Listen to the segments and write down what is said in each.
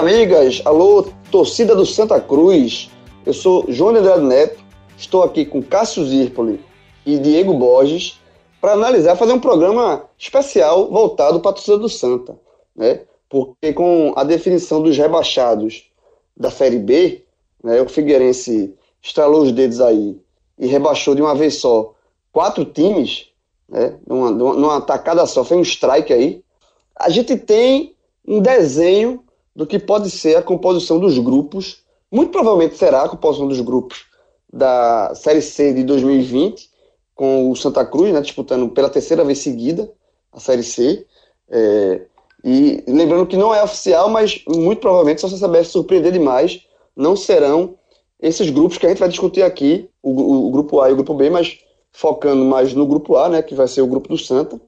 Amigas. Alô, torcida do Santa Cruz. Eu sou João Andrade Neto. Estou aqui com Cássio Zirpoli e Diego Borges para analisar, fazer um programa especial voltado para a torcida do Santa, né? Porque com a definição dos rebaixados da Série B, né, o Figueirense estralou os dedos aí e rebaixou de uma vez só quatro times, né, numa, numa tacada só, foi um strike aí. A gente tem um desenho do que pode ser a composição dos grupos. Muito provavelmente será a composição dos grupos da Série C de 2020, com o Santa Cruz, né, disputando pela terceira vez seguida a Série C. É, e lembrando que não é oficial, mas muito provavelmente, se você souber surpreender demais, não serão esses grupos que a gente vai discutir aqui, o, o, o, grupo A e o grupo B, mas focando mais no grupo A, né, que vai ser o grupo do Santa.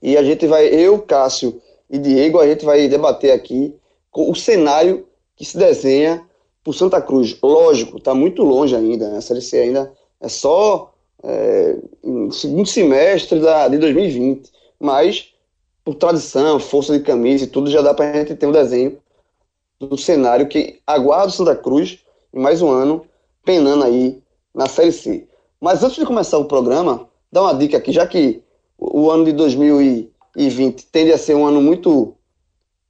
E a gente vai, eu, Cássio e Diego, a gente vai debater aqui o cenário que se desenha para o Santa Cruz. Lógico, está muito longe ainda, né? a Série C ainda é só é, segundo semestre da, de 2020, mas por tradição, força de camisa e tudo, já dá para a gente ter um desenho do cenário que aguarda o Santa Cruz em mais um ano penando aí na Série C. Mas antes de começar o programa, dá uma dica aqui, já que o ano de 2020 tende a ser um ano muito.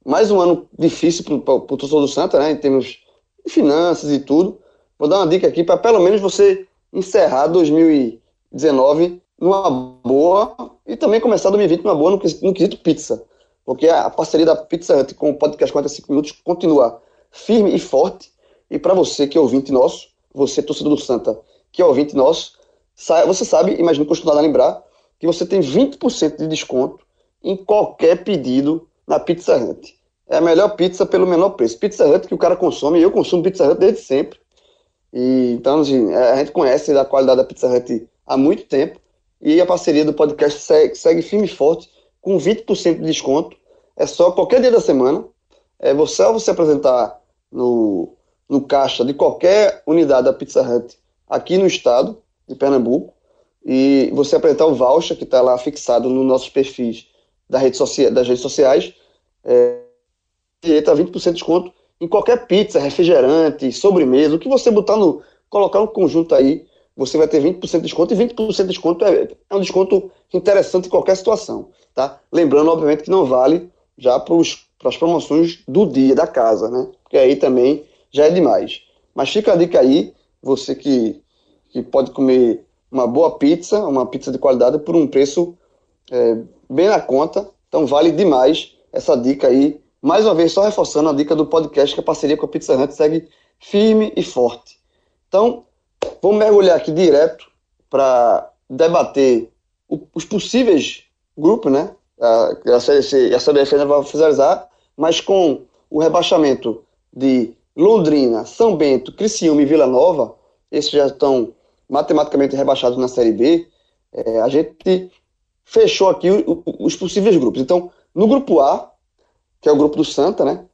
mais um ano difícil para o torcedor do Santa, né, em termos de finanças e tudo. Vou dar uma dica aqui para pelo menos você encerrar 2019 numa boa e também começar 2020 numa boa no, no quesito pizza. Porque a parceria da Pizza Hut com o podcast 45 minutos continua firme e forte. E para você que é ouvinte nosso, você torcedor do Santa, que é ouvinte nosso, você sabe, imagino costumado lembrar, que você tem 20% de desconto em qualquer pedido na Pizza Hut. É a melhor pizza pelo menor preço. Pizza Hut que o cara consome, eu consumo Pizza Hut desde sempre. E, então, assim, a gente conhece a qualidade da Pizza Hut há muito tempo. E a parceria do podcast segue, segue firme e forte, com 20% de desconto. É só qualquer dia da semana. É você, ao você apresentar no, no caixa de qualquer unidade da Pizza Hut aqui no estado de Pernambuco, e você apresentar o voucher que está lá fixado nos nossos perfis da rede das redes sociais, é, e entra 20% de desconto em qualquer pizza, refrigerante, sobremesa, o que você botar no. colocar um conjunto aí você vai ter 20% de desconto, e 20% de desconto é, é um desconto interessante em qualquer situação, tá? Lembrando, obviamente, que não vale já para as promoções do dia, da casa, né? Porque aí também já é demais. Mas fica a dica aí, você que, que pode comer uma boa pizza, uma pizza de qualidade, por um preço é, bem na conta, então vale demais essa dica aí. Mais uma vez, só reforçando a dica do podcast que a parceria com a Pizza Hut segue firme e forte. Então, Vamos mergulhar aqui direto para debater o, os possíveis grupos, né? A, a, CDC, a CBF ainda vai finalizar, mas com o rebaixamento de Londrina, São Bento, Criciúma e Vila Nova, esses já estão matematicamente rebaixados na Série B, é, a gente fechou aqui os possíveis grupos. Então, no grupo A, que é o grupo do Santa, né?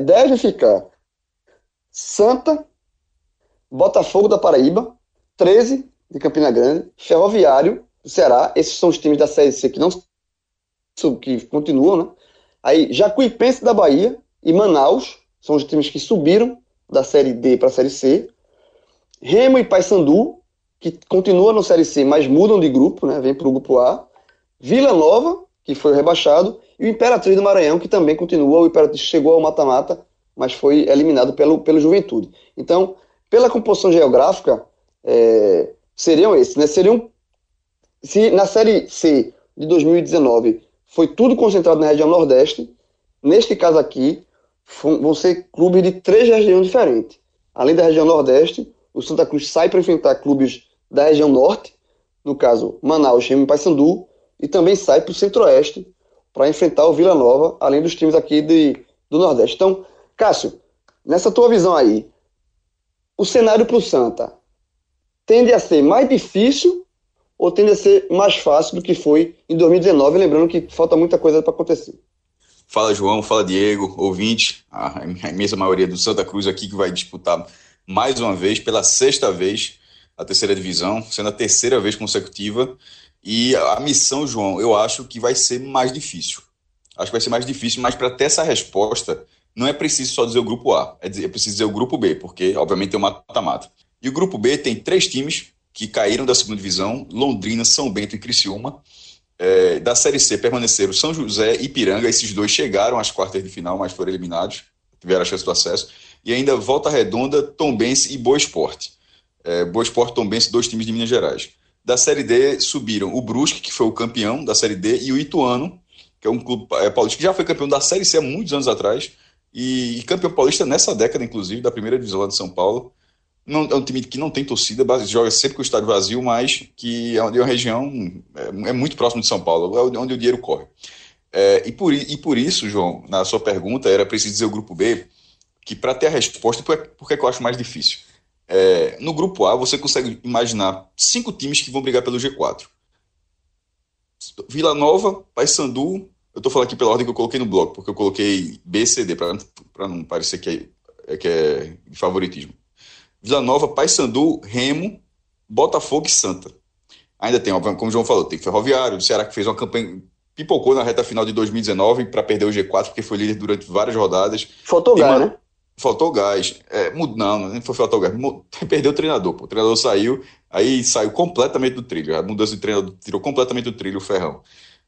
Deve ficar Santa, Botafogo da Paraíba, 13 de Campina Grande, Ferroviário do Ceará, esses são os times da Série C que não que continuam, né? Aí Jacuipense da Bahia e Manaus são os times que subiram da Série D para a Série C. Remo e Paysandu, que continuam na Série C, mas mudam de grupo, né? Vem para o grupo A. Vila Nova, que foi rebaixado, e o Imperatriz do Maranhão, que também continua. O Imperatriz chegou ao mata-mata, mas foi eliminado pelo, pelo Juventude. Então, pela composição geográfica, é, seriam esses, né? Seriam, se na Série C de 2019 foi tudo concentrado na região Nordeste, neste caso aqui, vão ser clubes de três regiões diferentes. Além da região Nordeste, o Santa Cruz sai para enfrentar clubes da região Norte, no caso Manaus, Remo e Paysandu, e também sai para o Centro-Oeste para enfrentar o Vila Nova, além dos times aqui de, do Nordeste. Então, Cássio, nessa tua visão aí, o cenário para o Santa tende a ser mais difícil ou tende a ser mais fácil do que foi em 2019? Lembrando que falta muita coisa para acontecer. Fala João, fala Diego, ouvinte, a imensa maioria do Santa Cruz aqui que vai disputar mais uma vez, pela sexta vez, a terceira divisão, sendo a terceira vez consecutiva. E a missão, João, eu acho que vai ser mais difícil. Acho que vai ser mais difícil, mas para ter essa resposta, não é preciso só dizer o grupo A, é, dizer, é preciso dizer o grupo B, porque obviamente tem o mata-mata. E o grupo B tem três times que caíram da segunda divisão: Londrina, São Bento e Criciúma. É, da Série C permaneceram São José e Piranga. Esses dois chegaram às quartas de final, mas foram eliminados, tiveram a chance do acesso. E ainda Volta Redonda, Tombense e Boa Esporte. É, Boa Esporte Tombense, dois times de Minas Gerais. Da Série D subiram o Brusque, que foi o campeão da Série D, e o Ituano, que é um clube é, paulista que já foi campeão da Série C há muitos anos atrás, e, e campeão paulista nessa década, inclusive, da primeira divisão lá de São Paulo. Não, é um time que não tem torcida, joga sempre com o estádio vazio, mas que é uma, região é, é, muito próximo de São Paulo, é onde o dinheiro corre. É, e, por, e por isso, João, na sua pergunta, era preciso dizer o grupo B, que para ter a resposta, por, por que eu acho mais difícil? É, no grupo A, você consegue imaginar cinco times que vão brigar pelo G4. Vila Nova, Paysandu, eu estou falando aqui pela ordem que eu coloquei no bloco, porque eu coloquei B, C, D, para não parecer que é, é, que é favoritismo. Vila Nova, Paysandu, Remo, Botafogo e Santa. Ainda tem, como o João falou, tem Ferroviário, o Ceará que fez uma campanha, pipocou na reta final de 2019 para perder o G4, porque foi líder durante várias rodadas. Faltou gás, né? Faltou gás. É, não, não foi faltou gás. Perdeu o treinador. Pô. O treinador saiu, aí saiu completamente do trilho. A mudança de treinador tirou completamente do trilho o Ferrão.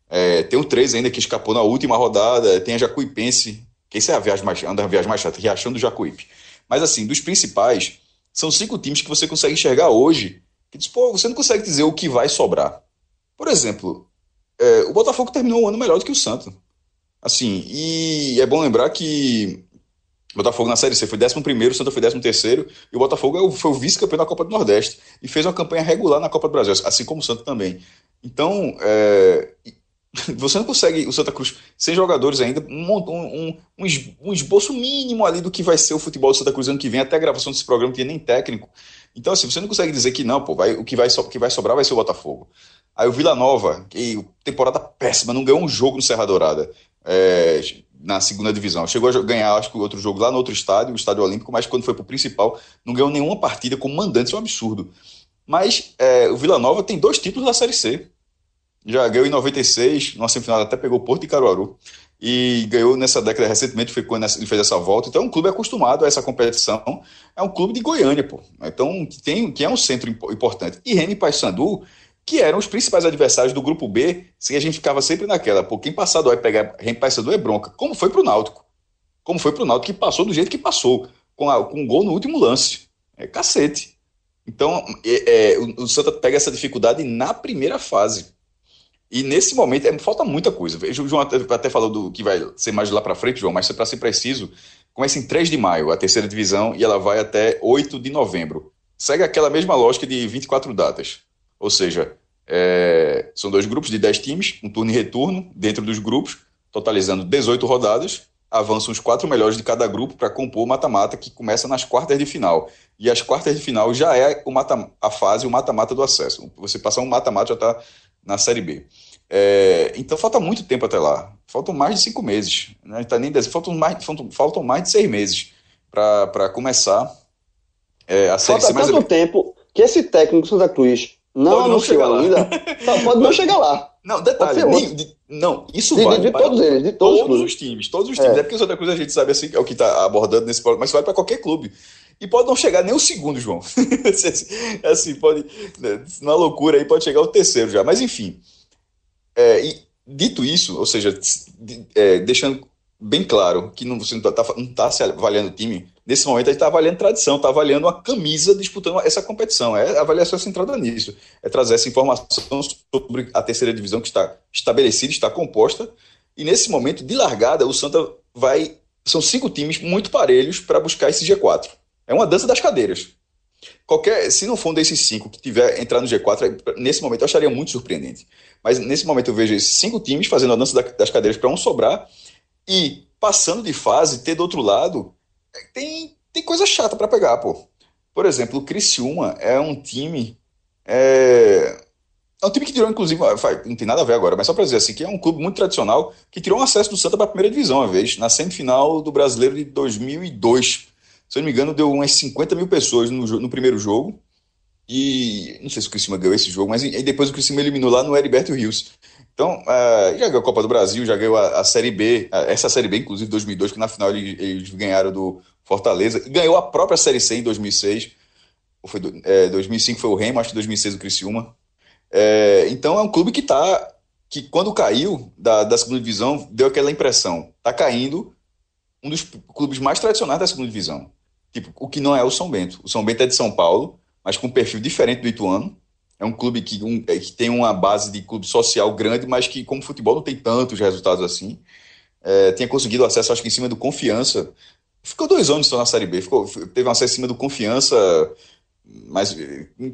É, tem o 3 ainda que escapou na última rodada. Tem a Jacuipense, que isso é a viagem mais, anda a viagem mais chata, Riachão do Jacuípe. Mas assim, dos principais, são cinco times que você consegue enxergar hoje. Que diz, pô, você não consegue dizer o que vai sobrar. Por exemplo, é, o Botafogo terminou o ano melhor do que o Santos. Assim, e é bom lembrar que Botafogo na Série C foi 11 o Santa foi 13 e o Botafogo é foi o vice-campeão da Copa do Nordeste e fez uma campanha regular na Copa do Brasil, assim como o Santa também. Então, é, você não consegue, o Santa Cruz, sem jogadores ainda, um, um, um, esboço mínimo ali do que vai ser o futebol do Santa Cruz ano que vem, até a gravação desse programa, não tinha nem técnico. Então, assim, você não consegue dizer que não, pô, vai, o, que vai, o que vai sobrar vai ser o Botafogo. Aí o Vila Nova, que temporada péssima, não ganhou um jogo no Serra Dourada. É, na segunda divisão. Chegou a ganhar, acho que outro jogo lá no outro estádio, o Estádio Olímpico, mas quando foi para o principal, não ganhou nenhuma partida como mandante, isso é um absurdo. Mas é, o Vila Nova tem dois títulos da Série C. Já ganhou em 96, numa semifinal até pegou Porto e Caruaru. E ganhou nessa década recentemente, foi quando ele fez essa volta. Então é um clube acostumado a essa competição. É um clube de Goiânia, pô. Então, tem, que é um centro importante. E Remy Paysandu que eram os principais adversários do grupo B, se a gente ficava sempre naquela, pô, quem passar vai pegar reemplaçador é bronca, como foi pro Náutico. Como foi pro Náutico que passou do jeito que passou, com, a, com um gol no último lance. É cacete. Então, é, é, o, o Santa pega essa dificuldade na primeira fase. E nesse momento é, falta muita coisa. O João até, até falou do que vai ser mais lá para frente, João, mas para ser preciso, começa em 3 de maio, a terceira divisão, e ela vai até 8 de novembro. Segue aquela mesma lógica de 24 datas. Ou seja, é, são dois grupos de 10 times, um turno e retorno dentro dos grupos, totalizando 18 rodadas. Avançam os quatro melhores de cada grupo para compor o mata-mata, que começa nas quartas de final. E as quartas de final já é o mata, a fase, o mata-mata do acesso. Você passar um mata-mata já está na Série B. É, então falta muito tempo até lá. Faltam mais de cinco meses. Né? Tá nem faltam, mais, faltam, faltam mais de seis meses para começar é, a Série Falta C. Falta tanto tempo que esse técnico Santa Cruz não pode anunciou ainda, pode não chegar lá. Não, detalhe, nem, de, não, isso de, vale de, de todos eles, de todos, todos os times, todos os times. É, é porque o Santa Cruz a gente sabe assim, é o que está abordando nesse programa, mas vale para qualquer clube. E pode não chegar nem o segundo, João. assim, pode, né, na loucura aí pode chegar o terceiro já. Mas enfim, é, e, dito isso, ou seja, é, deixando bem claro que não, você não está tá, tá se avaliando o time, nesse momento a gente está avaliando tradição, está avaliando a camisa disputando essa competição. É avaliação centrada nisso. É trazer essa informação sobre a terceira divisão que está estabelecida, está composta. E nesse momento de largada, o Santa vai. São cinco times muito parelhos para buscar esse G4. É uma dança das cadeiras. Qualquer, se não for um desses cinco que tiver entrar no G4, nesse momento eu acharia muito surpreendente. Mas nesse momento eu vejo esses cinco times fazendo a dança das cadeiras para um sobrar e passando de fase, ter do outro lado, tem, tem coisa chata para pegar, pô. Por exemplo, o Criciúma é um time. É, é um time que tirou, inclusive, não tem nada a ver agora, mas só para dizer assim, que é um clube muito tradicional que tirou um acesso do Santa para a primeira divisão uma vez, na semifinal do Brasileiro de 2002. Se eu não me engano, deu umas 50 mil pessoas no, no primeiro jogo. E não sei se o Criciúma ganhou esse jogo, mas e depois o Criciúma eliminou lá no Heriberto Rios. Então, uh, já ganhou a Copa do Brasil, já ganhou a, a Série B, essa Série B, inclusive 2002, que na final eles, eles, ganharam do Fortaleza, e ganhou a própria Série C em 2006. Ou foi, é, 2005 foi o Remo, acho que 2006 o Criciúma. É, então é um clube que tá, que quando caiu da, da segunda divisão, deu aquela impressão, tá caindo um dos clubes mais tradicionais da segunda divisão. Tipo, o que não é o São Bento. O São Bento é de São Paulo, mas com um perfil diferente do Ituano. É um clube que, um, é, que tem uma base de clube social grande, mas que, como futebol, não tem tantos resultados assim. É, tinha conseguido acesso, acho que em cima do Confiança. Ficou dois anos só na Série B. Ficou, teve um acesso em cima do Confiança, mas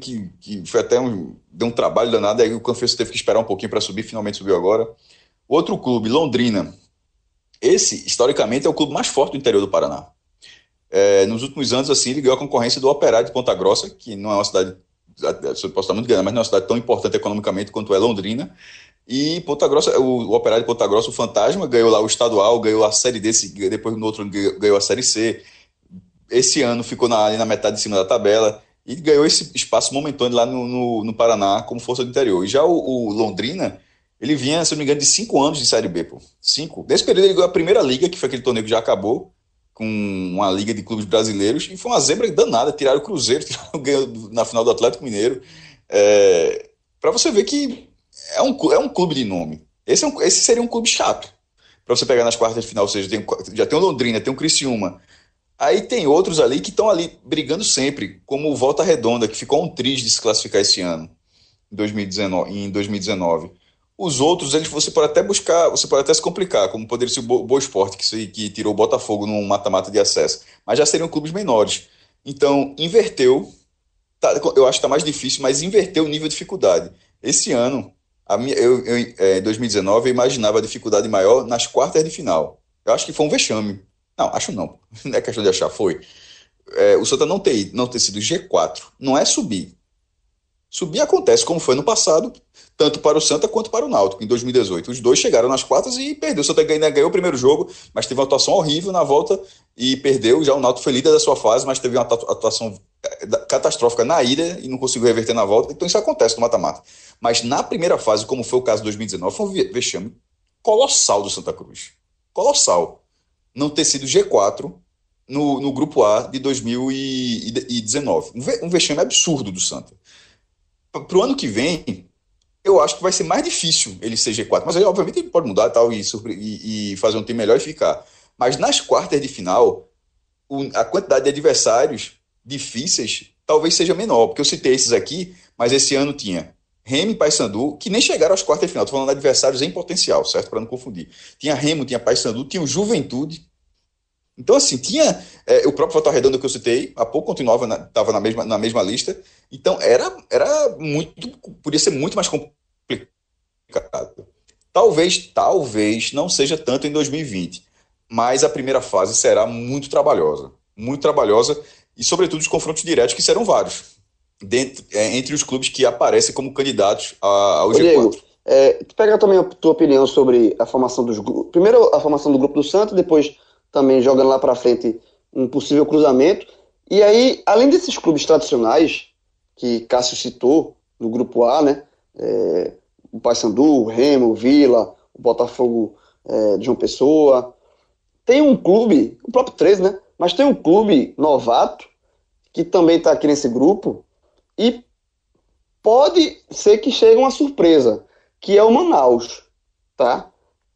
que, que foi até um, deu um trabalho danado. Aí o Confiança teve que esperar um pouquinho para subir, finalmente subiu agora. Outro clube, Londrina. Esse, historicamente, é o clube mais forte do interior do Paraná. É, nos últimos anos, assim, ele ganhou a concorrência do Operário de Ponta Grossa, que não é uma cidade, posso estar muito grande, mas não é uma cidade tão importante economicamente quanto é Londrina. E Ponta Grossa, o, o Operário de Ponta Grossa, o Fantasma, ganhou lá o estadual, ganhou a Série D, depois no outro ganhou a Série C. Esse ano ficou na, ali na metade de cima da tabela e ganhou esse espaço momentâneo lá no, no, no Paraná como força do interior. E já o, o, Londrina, ele vinha, se não me engano, de cinco anos de Série B, pô. Cinco. Nesse período ele ganhou a primeira liga, que foi aquele torneio que já acabou, com uma liga de clubes brasileiros, e foi uma zebra danada. Tiraram o Cruzeiro, tiraram na final do Atlético Mineiro. É, para você ver que é um, é um clube de nome. Esse, é um, esse seria um clube chato. Para você pegar nas quartas de final, ou seja, tem, já tem o Londrina, tem o Criciúma. Aí tem outros ali que estão ali brigando sempre, como o Volta Redonda, que ficou um triz de se classificar esse ano, em 2019. Em 2019. Os outros, eles, você pode até buscar, você pode até se complicar, como poderia ser o Boa Esporte, que, que tirou o Botafogo num mata-mata de acesso. Mas já seriam clubes menores. Então, inverteu. Tá, eu acho que está mais difícil, mas inverteu o nível de dificuldade. Esse ano, a minha, eu, é, em 2019, eu imaginava a dificuldade maior nas quartas de final. Eu acho que foi um vexame. Não, acho não. Não é questão de achar, foi. É, o Santa não ter, não ter sido G4 não é subir. Subir acontece, como foi no passado, tanto para o Santa quanto para o Náutico, em 2018. Os dois chegaram nas quartas e perdeu. O Santa ganhou, ganhou o primeiro jogo, mas teve uma atuação horrível na volta e perdeu. Já o Náutico foi líder da sua fase, mas teve uma atuação é, catastrófica na ida e não conseguiu reverter na volta. Então isso acontece no mata-mata. Mas na primeira fase, como foi o caso de 2019, foi um vexame colossal do Santa Cruz. Colossal. Não ter sido G4 no, no grupo A de 2019. Um vexame absurdo do Santa. Para o ano que vem, eu acho que vai ser mais difícil ele ser G4. Mas aí, obviamente, ele pode mudar tal, e, e, e fazer um time melhor e ficar. Mas nas quartas de final, o, a quantidade de adversários difíceis talvez seja menor, porque eu citei esses aqui, mas esse ano tinha Remo e Paysandu, que nem chegaram às quartas de final, estou falando de adversários em potencial, certo? Para não confundir. Tinha Remo, tinha Paysandu, tinha o Juventude. Então, assim, tinha é, o próprio Volta Redonda que eu citei, há pouco continuava, estava na, na, mesma, na mesma lista. Então, era, era muito, podia ser muito mais complicado. Talvez, talvez não seja tanto em 2020, mas a primeira fase será muito trabalhosa. Muito trabalhosa e, sobretudo, os confrontos diretos, que serão vários, dentro, é, entre os clubes que aparecem como candidatos a, ao Ô, G4. Diego, é, pega também a tua opinião sobre a formação dos grupos. Primeiro, a formação do grupo do Santos, depois também jogando lá para frente um possível cruzamento. E aí, além desses clubes tradicionais, que Cássio citou, no grupo A, né? É, o Paysandu, o Remo, o Vila, o Botafogo é, de João Pessoa. Tem um clube, o próprio 13, né? Mas tem um clube novato que também está aqui nesse grupo e pode ser que chegue uma surpresa, que é o Manaus, tá?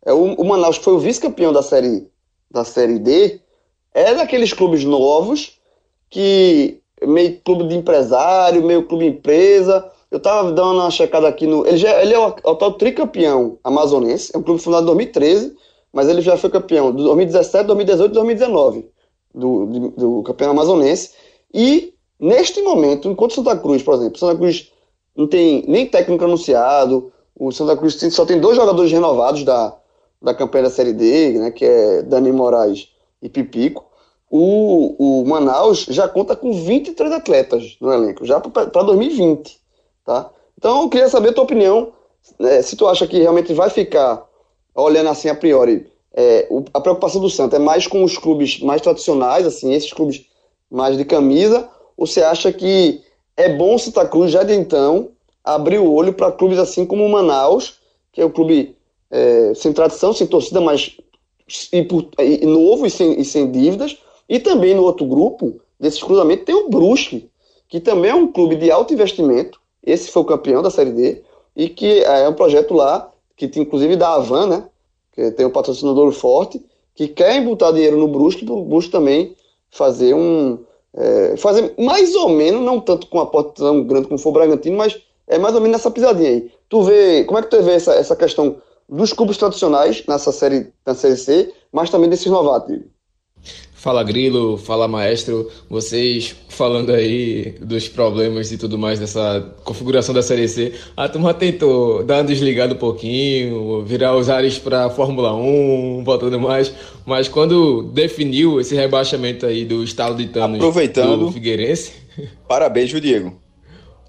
É o, o Manaus que foi o vice-campeão da série da série D, é daqueles clubes novos que meio clube de empresário, meio clube empresa. Eu tava dando uma checada aqui no. Ele, já, ele é o, tal tricampeão amazonense, é um clube fundado em 2013, mas ele já foi campeão de 2017, 2018 e 2019 do, do, do campeão amazonense. E neste momento, enquanto Santa Cruz, por exemplo, Santa Cruz não tem nem técnico anunciado, o Santa Cruz só tem dois jogadores renovados da, da campanha da Série D, né, que é Dani Moraes e Pipico. O, o Manaus já conta com 23 atletas no elenco, já para 2020. Tá? Então eu queria saber a tua opinião, né, se tu acha que realmente vai ficar, olhando assim a priori, é, o, a preocupação do Santos é mais com os clubes mais tradicionais, assim, esses clubes mais de camisa, ou você acha que é bom o Santa Cruz já de então abrir o olho para clubes assim como o Manaus, que é um clube é, sem tradição, sem torcida, mas e, e, novo e sem, e sem dívidas. E também no outro grupo, desses cruzamentos, tem o Brusque, que também é um clube de alto investimento. Esse foi o campeão da Série D, e que é um projeto lá, que inclusive da Avan, né? Que tem um patrocinador forte, que quer botar dinheiro no Brusque, para o Brusque também fazer um. É, fazer mais ou menos, não tanto com a porta tão grande como for o Bragantino, mas é mais ou menos nessa pisadinha aí. Tu vê, como é que tu vê essa, essa questão dos clubes tradicionais nessa série, na série C, mas também desses novatos? Fala Grilo, fala Maestro, vocês falando aí dos problemas e tudo mais dessa configuração da Série C. A turma tentou dar uma desligada um pouquinho, virar os ares para Fórmula 1, voltando mais, mas quando definiu esse rebaixamento aí do estado de Thanos Aproveitando, do Figueirense. Parabéns, Diego?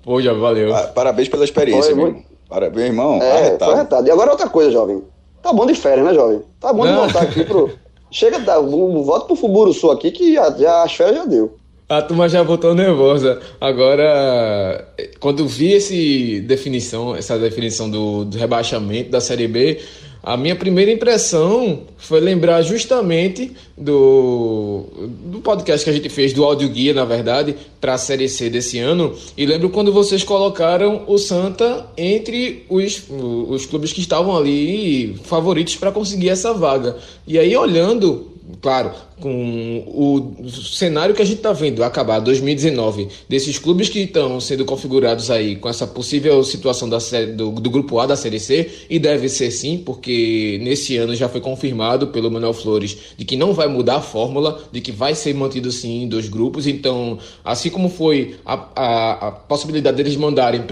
Pô, já valeu. Parabéns pela experiência, Foi, meu. Parabéns, irmão. É, arretado. foi arretado. E agora outra coisa, jovem. Tá bom de férias, né, jovem? Tá bom de voltar aqui pro. Chega, dá, volta pro Fuburo Sul aqui que já, já as férias já deu. A turma já voltou nervosa. Agora, quando vi esse definição, essa definição do, do rebaixamento da Série B, a minha primeira impressão foi lembrar justamente do, do podcast que a gente fez, do áudio guia, na verdade, para a Série C desse ano. E lembro quando vocês colocaram o Santa entre os, os clubes que estavam ali favoritos para conseguir essa vaga. E aí, olhando claro, com o cenário que a gente está vendo acabar 2019, desses clubes que estão sendo configurados aí com essa possível situação da série, do, do, grupo A da Série C, e deve ser sim, porque nesse ano já foi confirmado pelo Manuel Flores de que não vai mudar a fórmula, de que vai ser mantido sim em dois grupos. Então, assim como foi a, a, a possibilidade deles mandarem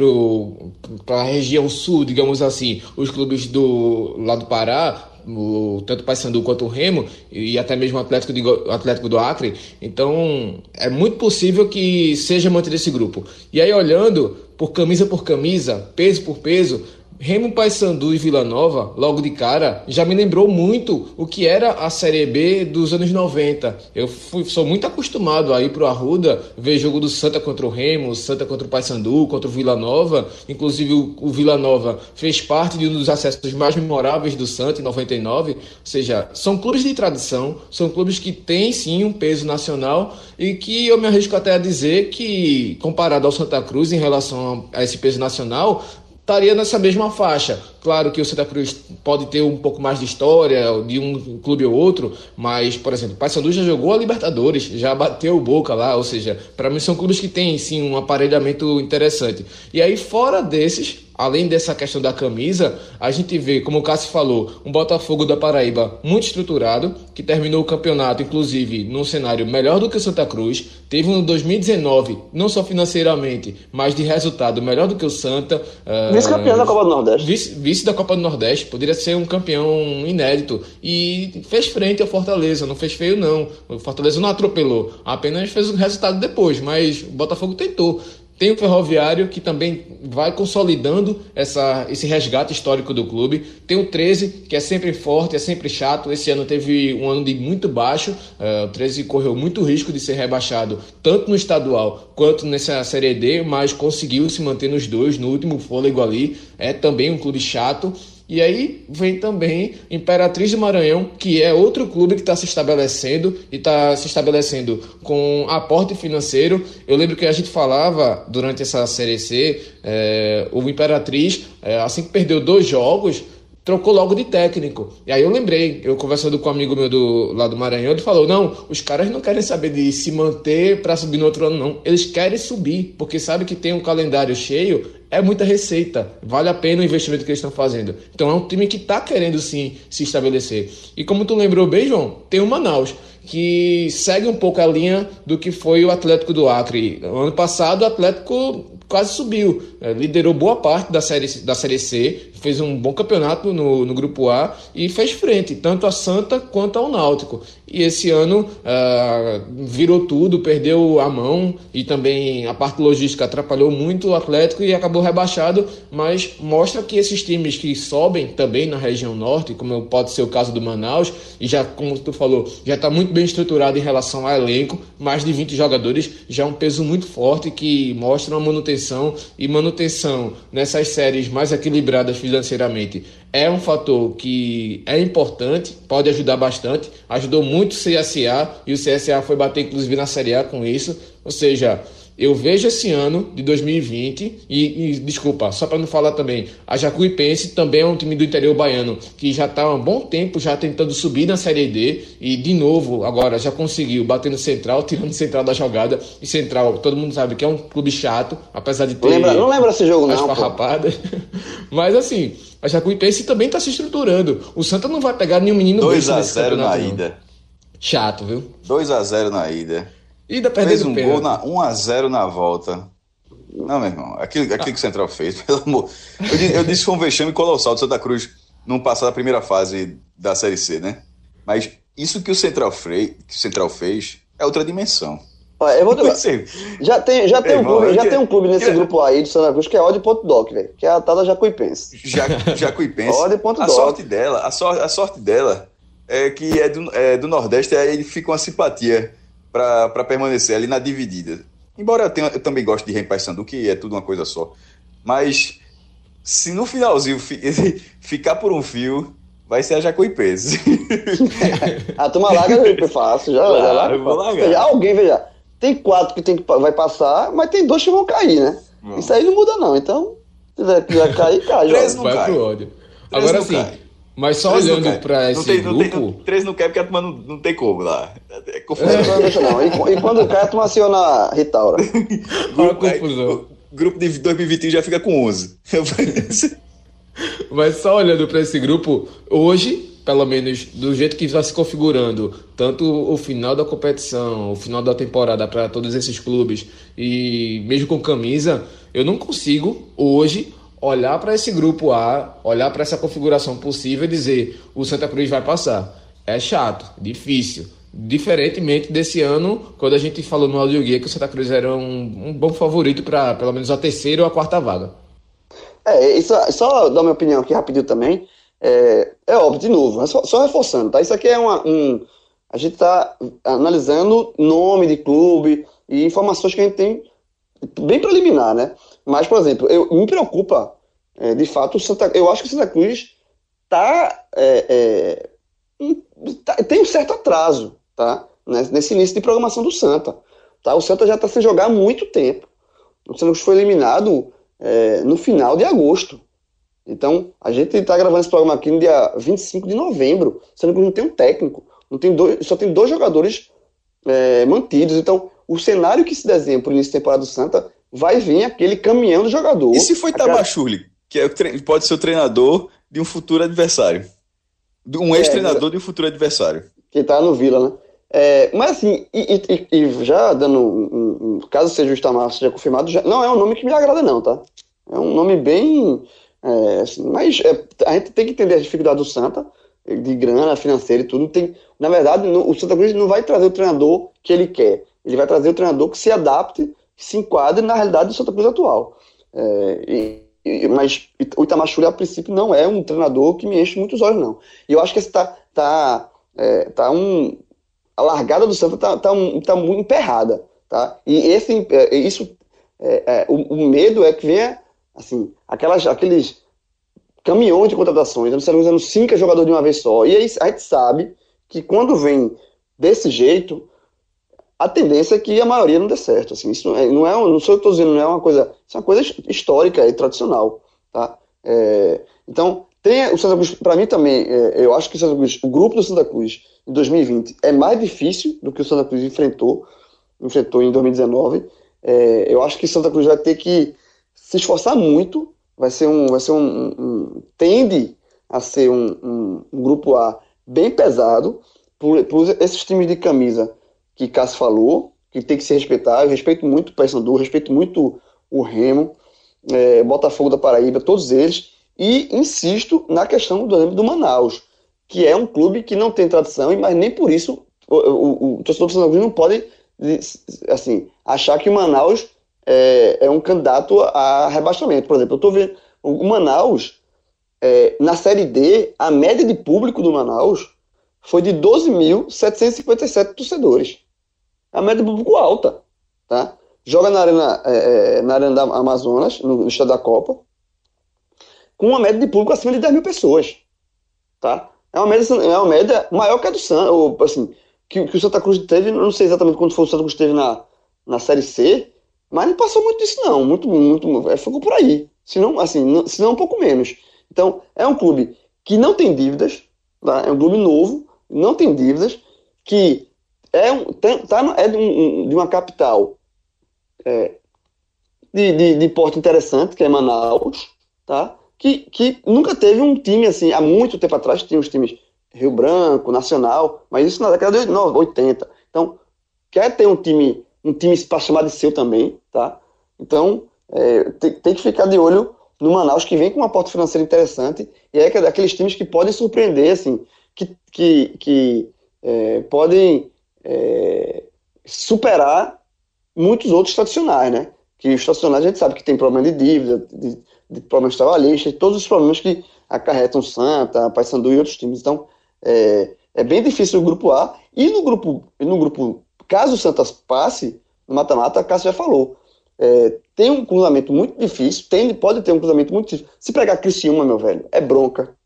para a região sul, digamos assim, os clubes do lado do Pará, o, tanto o Paysandu quanto o Remo e até mesmo o Atlético, de, o Atlético do Acre. Então é muito possível que seja mantido esse grupo. E aí olhando por camisa por camisa, peso por peso, Remo Paysandu e Vila Nova, logo de cara, já me lembrou muito o que era a Série B dos anos 90. Eu fui, sou muito acostumado a ir pro Arruda, ver jogo do Santa contra o Remo, Santa contra o Paysandu, contra o Vila Nova. Inclusive o, o Vila Nova fez parte de um dos acessos mais memoráveis do Santa em 99. Ou seja, são clubes de tradição, são clubes que têm sim um peso nacional e que eu me arrisco até a dizer que, comparado ao Santa Cruz em relação a esse peso nacional, estaria nessa mesma faixa. Claro que o Santa Cruz pode ter um pouco mais de história de um clube ou outro, mas, por exemplo, o Paysandu já jogou a Libertadores, já bateu o Boca lá, ou seja, para mim são clubes que têm sim um aparelhamento interessante. E aí fora desses, além dessa questão da camisa, a gente vê, como o Cássio falou, um Botafogo da Paraíba muito estruturado, que terminou o campeonato, inclusive, num cenário melhor do que o Santa Cruz. Teve um 2019, não só financeiramente, mas de resultado melhor do que o Santa. Uh, Vice-campeão da Copa do Nordeste. Vice, vice da Copa do Nordeste, poderia ser um campeão inédito. E fez frente ao Fortaleza, não fez feio, não. O Fortaleza não atropelou, apenas fez o resultado depois, mas o Botafogo tentou. Tem o Ferroviário, que também vai consolidando essa, esse resgate histórico do clube. Tem o 13, que é sempre forte, é sempre chato. Esse ano teve um ano de muito baixo. Uh, o 13 correu muito risco de ser rebaixado, tanto no estadual quanto nessa Série D, mas conseguiu se manter nos dois, no último fôlego ali. É também um clube chato. E aí vem também Imperatriz do Maranhão, que é outro clube que está se estabelecendo e está se estabelecendo com aporte financeiro. Eu lembro que a gente falava durante essa Série C, é, o Imperatriz, é, assim que perdeu dois jogos, trocou logo de técnico. E aí eu lembrei, eu conversando com um amigo meu do, lá do Maranhão, ele falou: não, os caras não querem saber de se manter para subir no outro ano, não. Eles querem subir, porque sabe que tem um calendário cheio, é muita receita. Vale a pena o investimento que eles estão fazendo. Então é um time que está querendo sim se estabelecer. E como tu lembrou bem, João, tem o Manaus que segue um pouco a linha do que foi o Atlético do Acre. Ano passado, o Atlético quase subiu, é, liderou boa parte da série, da série C, fez um bom campeonato no, no grupo A e fez frente, tanto a Santa quanto ao Náutico. E esse ano uh, virou tudo, perdeu a mão e também a parte logística atrapalhou muito o Atlético e acabou rebaixado, mas mostra que esses times que sobem também na região norte, como pode ser o caso do Manaus, e já, como tu falou, já está muito bem estruturado em relação ao elenco, mais de 20 jogadores, já é um peso muito forte que mostra uma manutenção manutenção, e manutenção nessas séries mais equilibradas financeiramente é um fator que é importante, pode ajudar bastante. Ajudou muito o CSA e o CSA foi bater inclusive na Série A com isso. Ou seja, eu vejo esse ano de 2020 e, e desculpa, só para não falar também, a Jacuipense também é um time do interior baiano que já está há um bom tempo já tentando subir na Série D e de novo agora já conseguiu bater no Central, tirando Central da jogada e Central, todo mundo sabe que é um clube chato, apesar de ter lembra, não lembra esse jogo as não, farrapadas. Mas assim, a Jacuipense também está se estruturando. O Santa não vai pegar nenhum menino 2 a 0 na ida. Chato, viu? 2 a 0 na ida. E ainda Fez perdendo um pênalti. gol na 1x0 na volta. Não, meu irmão, aquilo, aquilo que o Central fez, pelo amor. Eu, disse- eu disse que foi um vexame colossal do Santa Cruz não passar da primeira fase da Série C, né? Mas isso que o Central, Frei, que o Central fez é outra dimensão. Olha, eu vou Não te- já tem, já tem, um, irmão, clube, já que- tem um clube nesse que- grupo aí do Santa Cruz que é Odd.doc, velho. Que é a tal da Jacuipense. Já, Jacuipense. Ponto a sorte dela, a, sor- a sorte dela é que é do, é do Nordeste, aí ele fica uma simpatia para permanecer ali na dividida. Embora eu, tenha, eu também goste de Rem Sandu, que é tudo uma coisa só. Mas se no finalzinho fi- ficar por um fio, vai ser a Jacuipense. A turma larga é fácil, já, Claro, já larga. eu vou largar. Veja, alguém, veja, tem quatro que, tem que vai passar, mas tem dois que vão cair, né? Vão. Isso aí não muda, não. Então, se tiver que já cair, cai. Três já. não Vai cai. pro ódio. Três Agora sim, cai. Mas só Três olhando para Não esse tem- não tem- grupo. não- três não cai porque a turma não, não tem como lá. É confusão. Não, não deixa não. E, e quando cai, a turma aciona a Ritaura. Olha a Grupo, aí, confusão. o grupo de 2021 já fica com 11. Mas só olhando para esse grupo, hoje, pelo menos do jeito que está se configurando, tanto o final da competição, o final da temporada para todos esses clubes, e mesmo com camisa, eu não consigo hoje olhar para esse grupo A, olhar para essa configuração possível e dizer o Santa Cruz vai passar. É chato, difícil. Diferentemente desse ano, quando a gente falou no áudio guia que o Santa Cruz era um, um bom favorito para pelo menos a terceira ou a quarta vaga. É, isso, só dar minha opinião aqui rapidinho também. É, é óbvio, de novo, é só, só reforçando, tá? Isso aqui é uma, um. A gente está analisando nome de clube e informações que a gente tem bem preliminar, né? Mas, por exemplo, eu, me preocupa, é, de fato, o Santa, eu acho que o Santa Cruz tá, é, é, tá- tem um certo atraso, tá? Nesse, nesse início de programação do Santa. Tá? O Santa já está sem jogar há muito tempo. O Santa Cruz foi eliminado é, no final de agosto. Então, a gente está gravando esse programa aqui no dia 25 de novembro, sendo que não tem um técnico, não tem dois, só tem dois jogadores é, mantidos. Então, o cenário que se desenha para o início da temporada do Santa vai vir aquele caminhão do jogador. E se foi Tabachuli, que é tre- pode ser o treinador de um futuro adversário? De Um ex-treinador de um futuro adversário. que tá no Vila, né? É, mas assim, e, e- e já dando um, um- caso seja o Itamar seja confirmado, já- não é um nome que me agrada não, tá? É um nome bem, é, assim, mas é, a gente tem que entender a dificuldade do Santa, de grana, financeira e tudo, tem, na verdade, no- o Santa Cruz não vai trazer o treinador que ele quer, ele vai trazer o treinador que se adapte, se enquadre na realidade do Santa Cruz atual. É, e- e- mas o Itamar Schulli, a princípio, não é um treinador que me enche muitos olhos, não. E eu acho que esse tá, tá, é, tá um, a largada do Santa tá, tá, um- tá muito emperrada, tá? E esse, é, isso, é, é, o, o medo é que venha, assim, aquelas, aqueles caminhões de contratações, você está usando cinco jogadores de uma vez só, e aí a gente sabe que quando vem desse jeito, a tendência é que a maioria não dê certo, assim, isso não é, não é sou eu que estou dizendo, não é uma coisa, isso é uma coisa histórica e tradicional, tá? É, então, tem o Santa Cruz, para mim também, é, eu acho que o Santa Cruz, o grupo do Santa Cruz em 2020 é mais difícil do que o Santa Cruz enfrentou, enfrentou em 2019. É, eu acho que o Santa Cruz vai ter que se esforçar muito, vai ser um, vai ser um, um- tende a ser um, um- um grupo A bem pesado por, por esses times de camisa que Cássio falou, que tem que se respeitar. Eu respeito muito o Paysandu, respeito muito o Remo, é, Botafogo da Paraíba, todos eles. E insisto na questão do, do Manaus, que é um clube que não tem tradição, mas nem por isso o, o, o torcedor do Santa não pode assim, achar que o Manaus é, é um candidato a rebaixamento. Por exemplo, eu estou vendo o Manaus, é, na Série D, a média de público do Manaus foi de 12.757 torcedores. A média de público alta. Tá? joga na arena, é, é, na arena da Amazonas, no, no estado da Copa, com uma média de público acima de 10 mil pessoas. Tá? É uma média, é uma média maior que a do Santa, ou assim, que, que o Santa Cruz teve, não sei exatamente quanto foi o Santa Cruz teve na, na Série C, mas não passou muito disso não, muito, muito, é, ficou por aí, se não, assim, se não um pouco menos. Então, é um clube que não tem dívidas, tá? é um clube novo, não tem dívidas, que é, um, tem, tá, é de, um, de uma capital é, de, de, de, porte interessante, que é Manaus, tá? Que, que nunca teve um time assim, há muito tempo atrás tinha os times Rio Branco, Nacional, mas isso na década de 80. Então, quer ter um time, um time para chamar de seu também, tá? Então, é, tem, tem, que ficar de olho no Manaus, que vem com um aporte financeiro interessante, e é daqueles times que podem surpreender, assim, que, que, que é, podem é, superar muitos outros tradicionais, né? Que os tradicionais a gente sabe que tem problema de dívida, de, de problemas trabalhistas, todos os problemas que acarretam Santa, Paysandu e outros times. Então, é, é bem difícil o grupo A. E no grupo, no grupo caso o Santos passe, no mata-mata, a Cássio já falou. É, tem um cruzamento muito difícil, tem, pode ter um cruzamento muito difícil. Se pegar Criciúma, meu velho, é bronca.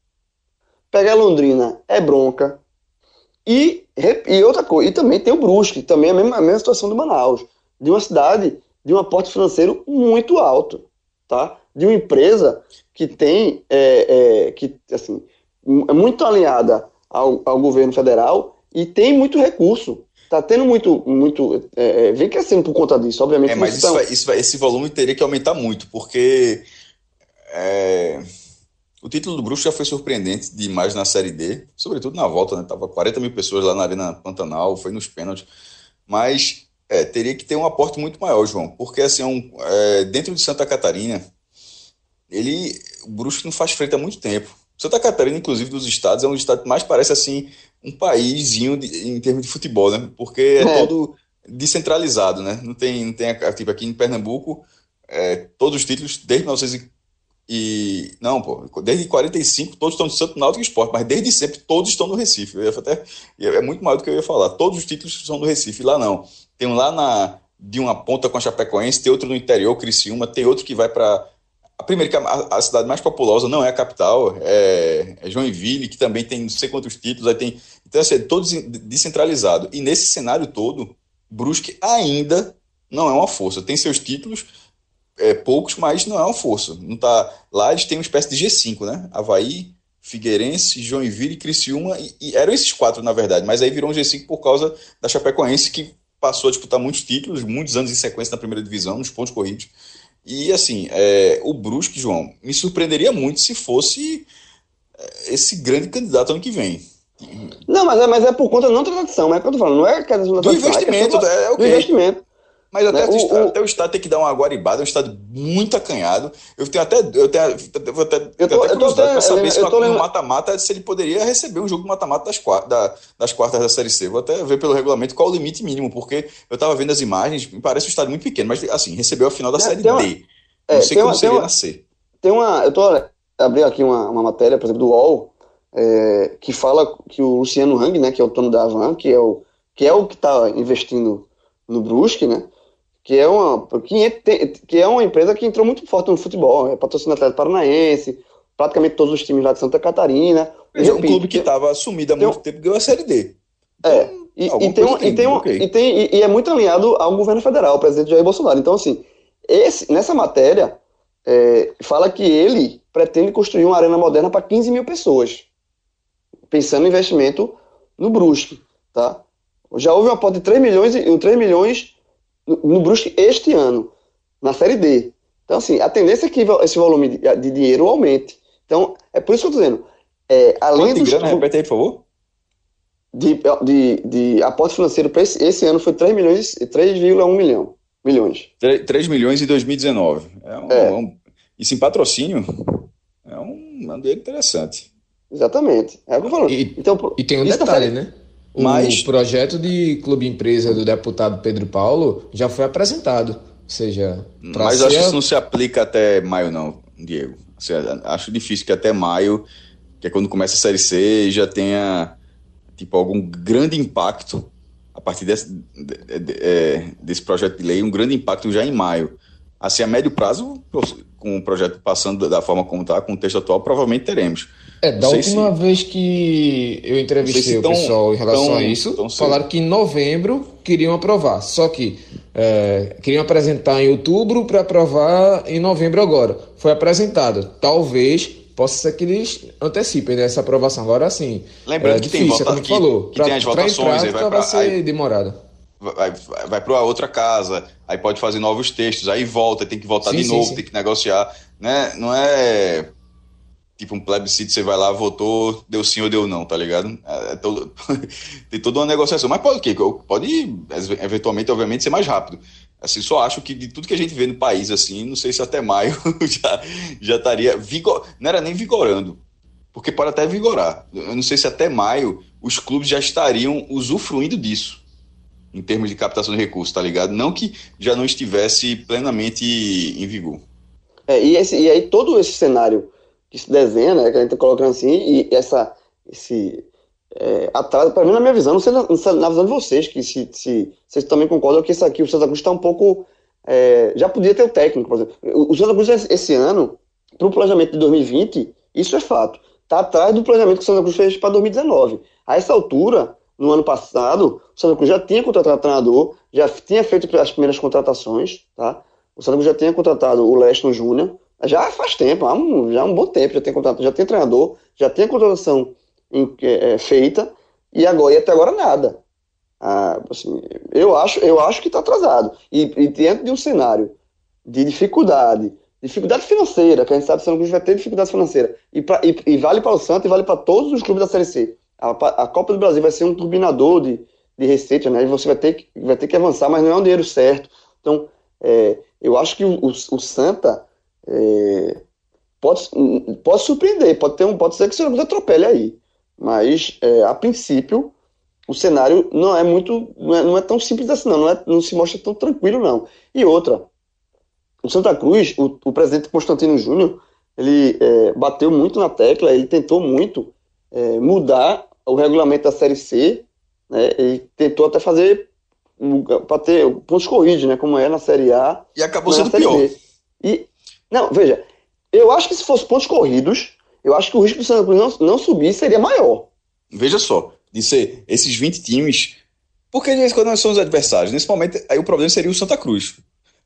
Pegar Londrina, é bronca. E, e outra coisa, e também tem o Brusque, também é a mesma, a mesma situação do Manaus, de uma cidade de um aporte financeiro muito alto, tá? De uma empresa que tem, é, é, que, assim, é muito alinhada ao, ao governo federal e tem muito recurso. Tá tendo muito, muito, é, é vem crescendo por conta disso, obviamente. É, mas isso vai, isso vai, esse volume teria que aumentar muito, porque é, o título do Bruxo já foi surpreendente demais na Série D, sobretudo na volta, né? Tava 40 mil pessoas lá na Arena Pantanal, foi nos pênaltis, mas é, teria que ter um aporte muito maior, João, porque assim, um, é, dentro de Santa Catarina, ele, o Brusque não faz frente há muito tempo. Santa Catarina, inclusive, dos estados, é um estado que mais parece assim um paíszinho de, em termos de futebol, né? Porque é, é, todo descentralizado, né? Não tem, não tem tipo aqui em Pernambuco, é, todos os títulos desde 1900 e não, pô, desde 45 todos estão no Santo Náutico Esporte, mas desde sempre todos estão no Recife. Eu até é muito mais do que eu ia falar. Todos os títulos são no Recife, lá não. Tem um lá na de uma ponta com a Chapecoense, tem outro no interior, Criciúma, tem outro que vai para a primeira, que a, a, cidade mais populosa não é a capital, é, é, Joinville, que também tem não sei quantos títulos, aí tem. Então, assim, é todo descentralizado. E nesse cenário todo, Brusque ainda não é uma força. Tem seus títulos, é, poucos, mas não é uma força. Não tá, lá eles têm uma espécie de G5, né? Havaí, Figueirense, Joinville e Criciúma, e, e eram esses quatro, na verdade, mas aí virou um G5 por causa da Chapecoense, que passou a disputar muitos títulos, muitos anos em sequência na primeira divisão, nos pontos corridos. E assim, é, o Brusque, João, me surpreenderia muito se fosse é, esse grande candidato ano que vem. Não, mas é, mas é por conta não da tradição, mas é o que eu tô falando, não é da tradição. Do investimento, é, é, okay. do investimento. Mas até, né? o, até o Estado tem que dar uma guaribada, é um Estado muito acanhado. Eu tenho até. Eu tenho, eu vou até, eu tô, até curiosidade para saber se no mata-mata se ele poderia receber um jogo mata-mata das, da, das quartas da Série C. Vou até ver pelo regulamento qual o limite mínimo, porque eu estava vendo as imagens, me parece um estádio muito pequeno, mas assim, recebeu a final da é, Série uma, D. Não é, sei como uma, seria uma, nascer. Tem uma. Eu tô abrindo aqui uma, uma matéria, por exemplo, do UOL, é, que fala que o Luciano Hang, né, que é o dono da Avan, que é o que é o que está investindo no Brusque, né? Que é uma que, que é uma empresa que entrou muito forte no futebol, é patrocínio Atlético Paranaense, praticamente todos os times lá de Santa Catarina. Mas é um clube que estava sumido há muito um, tempo ganhou a Série D. É, então, e, e, tem, tem, e, tem, okay. e, tem e, e, é muito alinhado ao governo federal, o presidente Jair Bolsonaro. Então, assim, esse, nessa matéria, é, fala que ele pretende construir uma arena moderna para 15 mil pessoas, pensando em investimento no Brusque, tá? Já houve uma aposta de 3 milhões, 3 milhões no, Brusque este ano, na Série D. Então, assim, a tendência é que esse volume de, de dinheiro aumente. Então, é por isso que eu estou dizendo. É, além Quanto de grana, repete aí, por favor. De, de, de aporte financeiro para esse, esse ano foi 3 milhões, 3,1 milhão, milhões. 3, 3 milhões em 2019. É um, é. Um, isso em patrocínio é um, é um dinheiro interessante. Exatamente. É o que eu falo. E, então, e tem um detalhe, tá... né? Mas... O projeto de clube empresa do deputado Pedro Paulo já foi apresentado. Ou seja, mas ser... acho que isso não se aplica até maio, não, Diego. Seja, acho difícil que até maio, que é quando começa a Série C, já tenha tipo, algum grande impacto a partir desse, de, de, é, desse projeto de lei, um grande impacto já em maio. Assim, a médio prazo, com o projeto passando da forma como está, com o texto atual, provavelmente teremos. É, da última se... vez que eu entrevistei o pessoal em relação tão, a isso, tão falaram que em novembro queriam aprovar. Só que é, queriam apresentar em outubro para aprovar em novembro agora. Foi apresentado. Talvez possa ser que eles antecipem essa aprovação. Agora sim. Lembrando é que difícil, tem como que, falou. Que pra, tem as votações, aí vai, pra, vai ser aí, demorada. Vai, vai, vai para outra casa, aí pode fazer novos textos, aí volta, tem que voltar sim, de sim, novo, sim. tem que negociar. Né? Não é tipo um plebiscito, você vai lá, votou, deu sim ou deu não, tá ligado? É, é todo, tem toda uma negociação. Mas pode o quê? Pode, eventualmente, obviamente, ser mais rápido. Assim, só acho que de tudo que a gente vê no país, assim, não sei se até maio já, já estaria vigor... Não era nem vigorando, porque pode até vigorar. Eu não sei se até maio os clubes já estariam usufruindo disso, em termos de captação de recursos, tá ligado? Não que já não estivesse plenamente em vigor. É, e, esse, e aí todo esse cenário que se desenha, né, que a gente está colocando assim, e essa, esse é, atraso, para mim, na minha visão, não sei na, na visão de vocês, que se, se vocês também concordam que isso aqui, o Santa Cruz está um pouco. É, já podia ter o técnico, por exemplo. O, Santa Cruz, esse ano, para o planejamento de 2020, isso é fato. Está atrás do planejamento que o Santa Cruz fez para 2019. A essa altura, no ano passado, o Santa Cruz já tinha contratado treinador, já tinha feito as primeiras contratações, tá? O Santa Cruz já tinha contratado o Leston Júnior, já faz tempo, há um, já há um bom tempo, já tem contrato, já tem treinador, já tem a contratação em, é, é, feita, e agora e até agora nada. Ah, assim, eu acho, eu acho que está atrasado. E, e diante de um cenário de dificuldade, dificuldade financeira, que a gente sabe que o Santa vai ter dificuldade financeira, e, pra, e, e vale para o Santos e vale para todos os clubes da Série C. A, a, Copa do Brasil vai ser um turbinador de, de receita, né? E você vai ter, que, vai ter que avançar, mas não é um dinheiro certo. Então, é, eu acho que o, o, o Santa é, pode, pode surpreender, pode, ter um, pode ser que o Santa Cruz atropele aí. Mas, é, a princípio, o cenário não é muito. Não é, não é tão simples assim, não. Não, é, não, se mostra tão tranquilo, não. E outra, o Santa Cruz, o, o presidente Constantino Júnior, ele é, bateu muito na tecla, ele tentou muito é, mudar o regulamento da Série C, né, e tentou até fazer para ter pontos corridos, né, como é na Série A. E acabou sendo pior. B. E não, veja, eu acho que se fosse pontos corridos, eu acho que o risco do Santa Cruz não, não subir seria maior. Veja só, de ser esses 20 times. Porque quando nós somos adversários, nesse momento, aí o problema seria o Santa Cruz.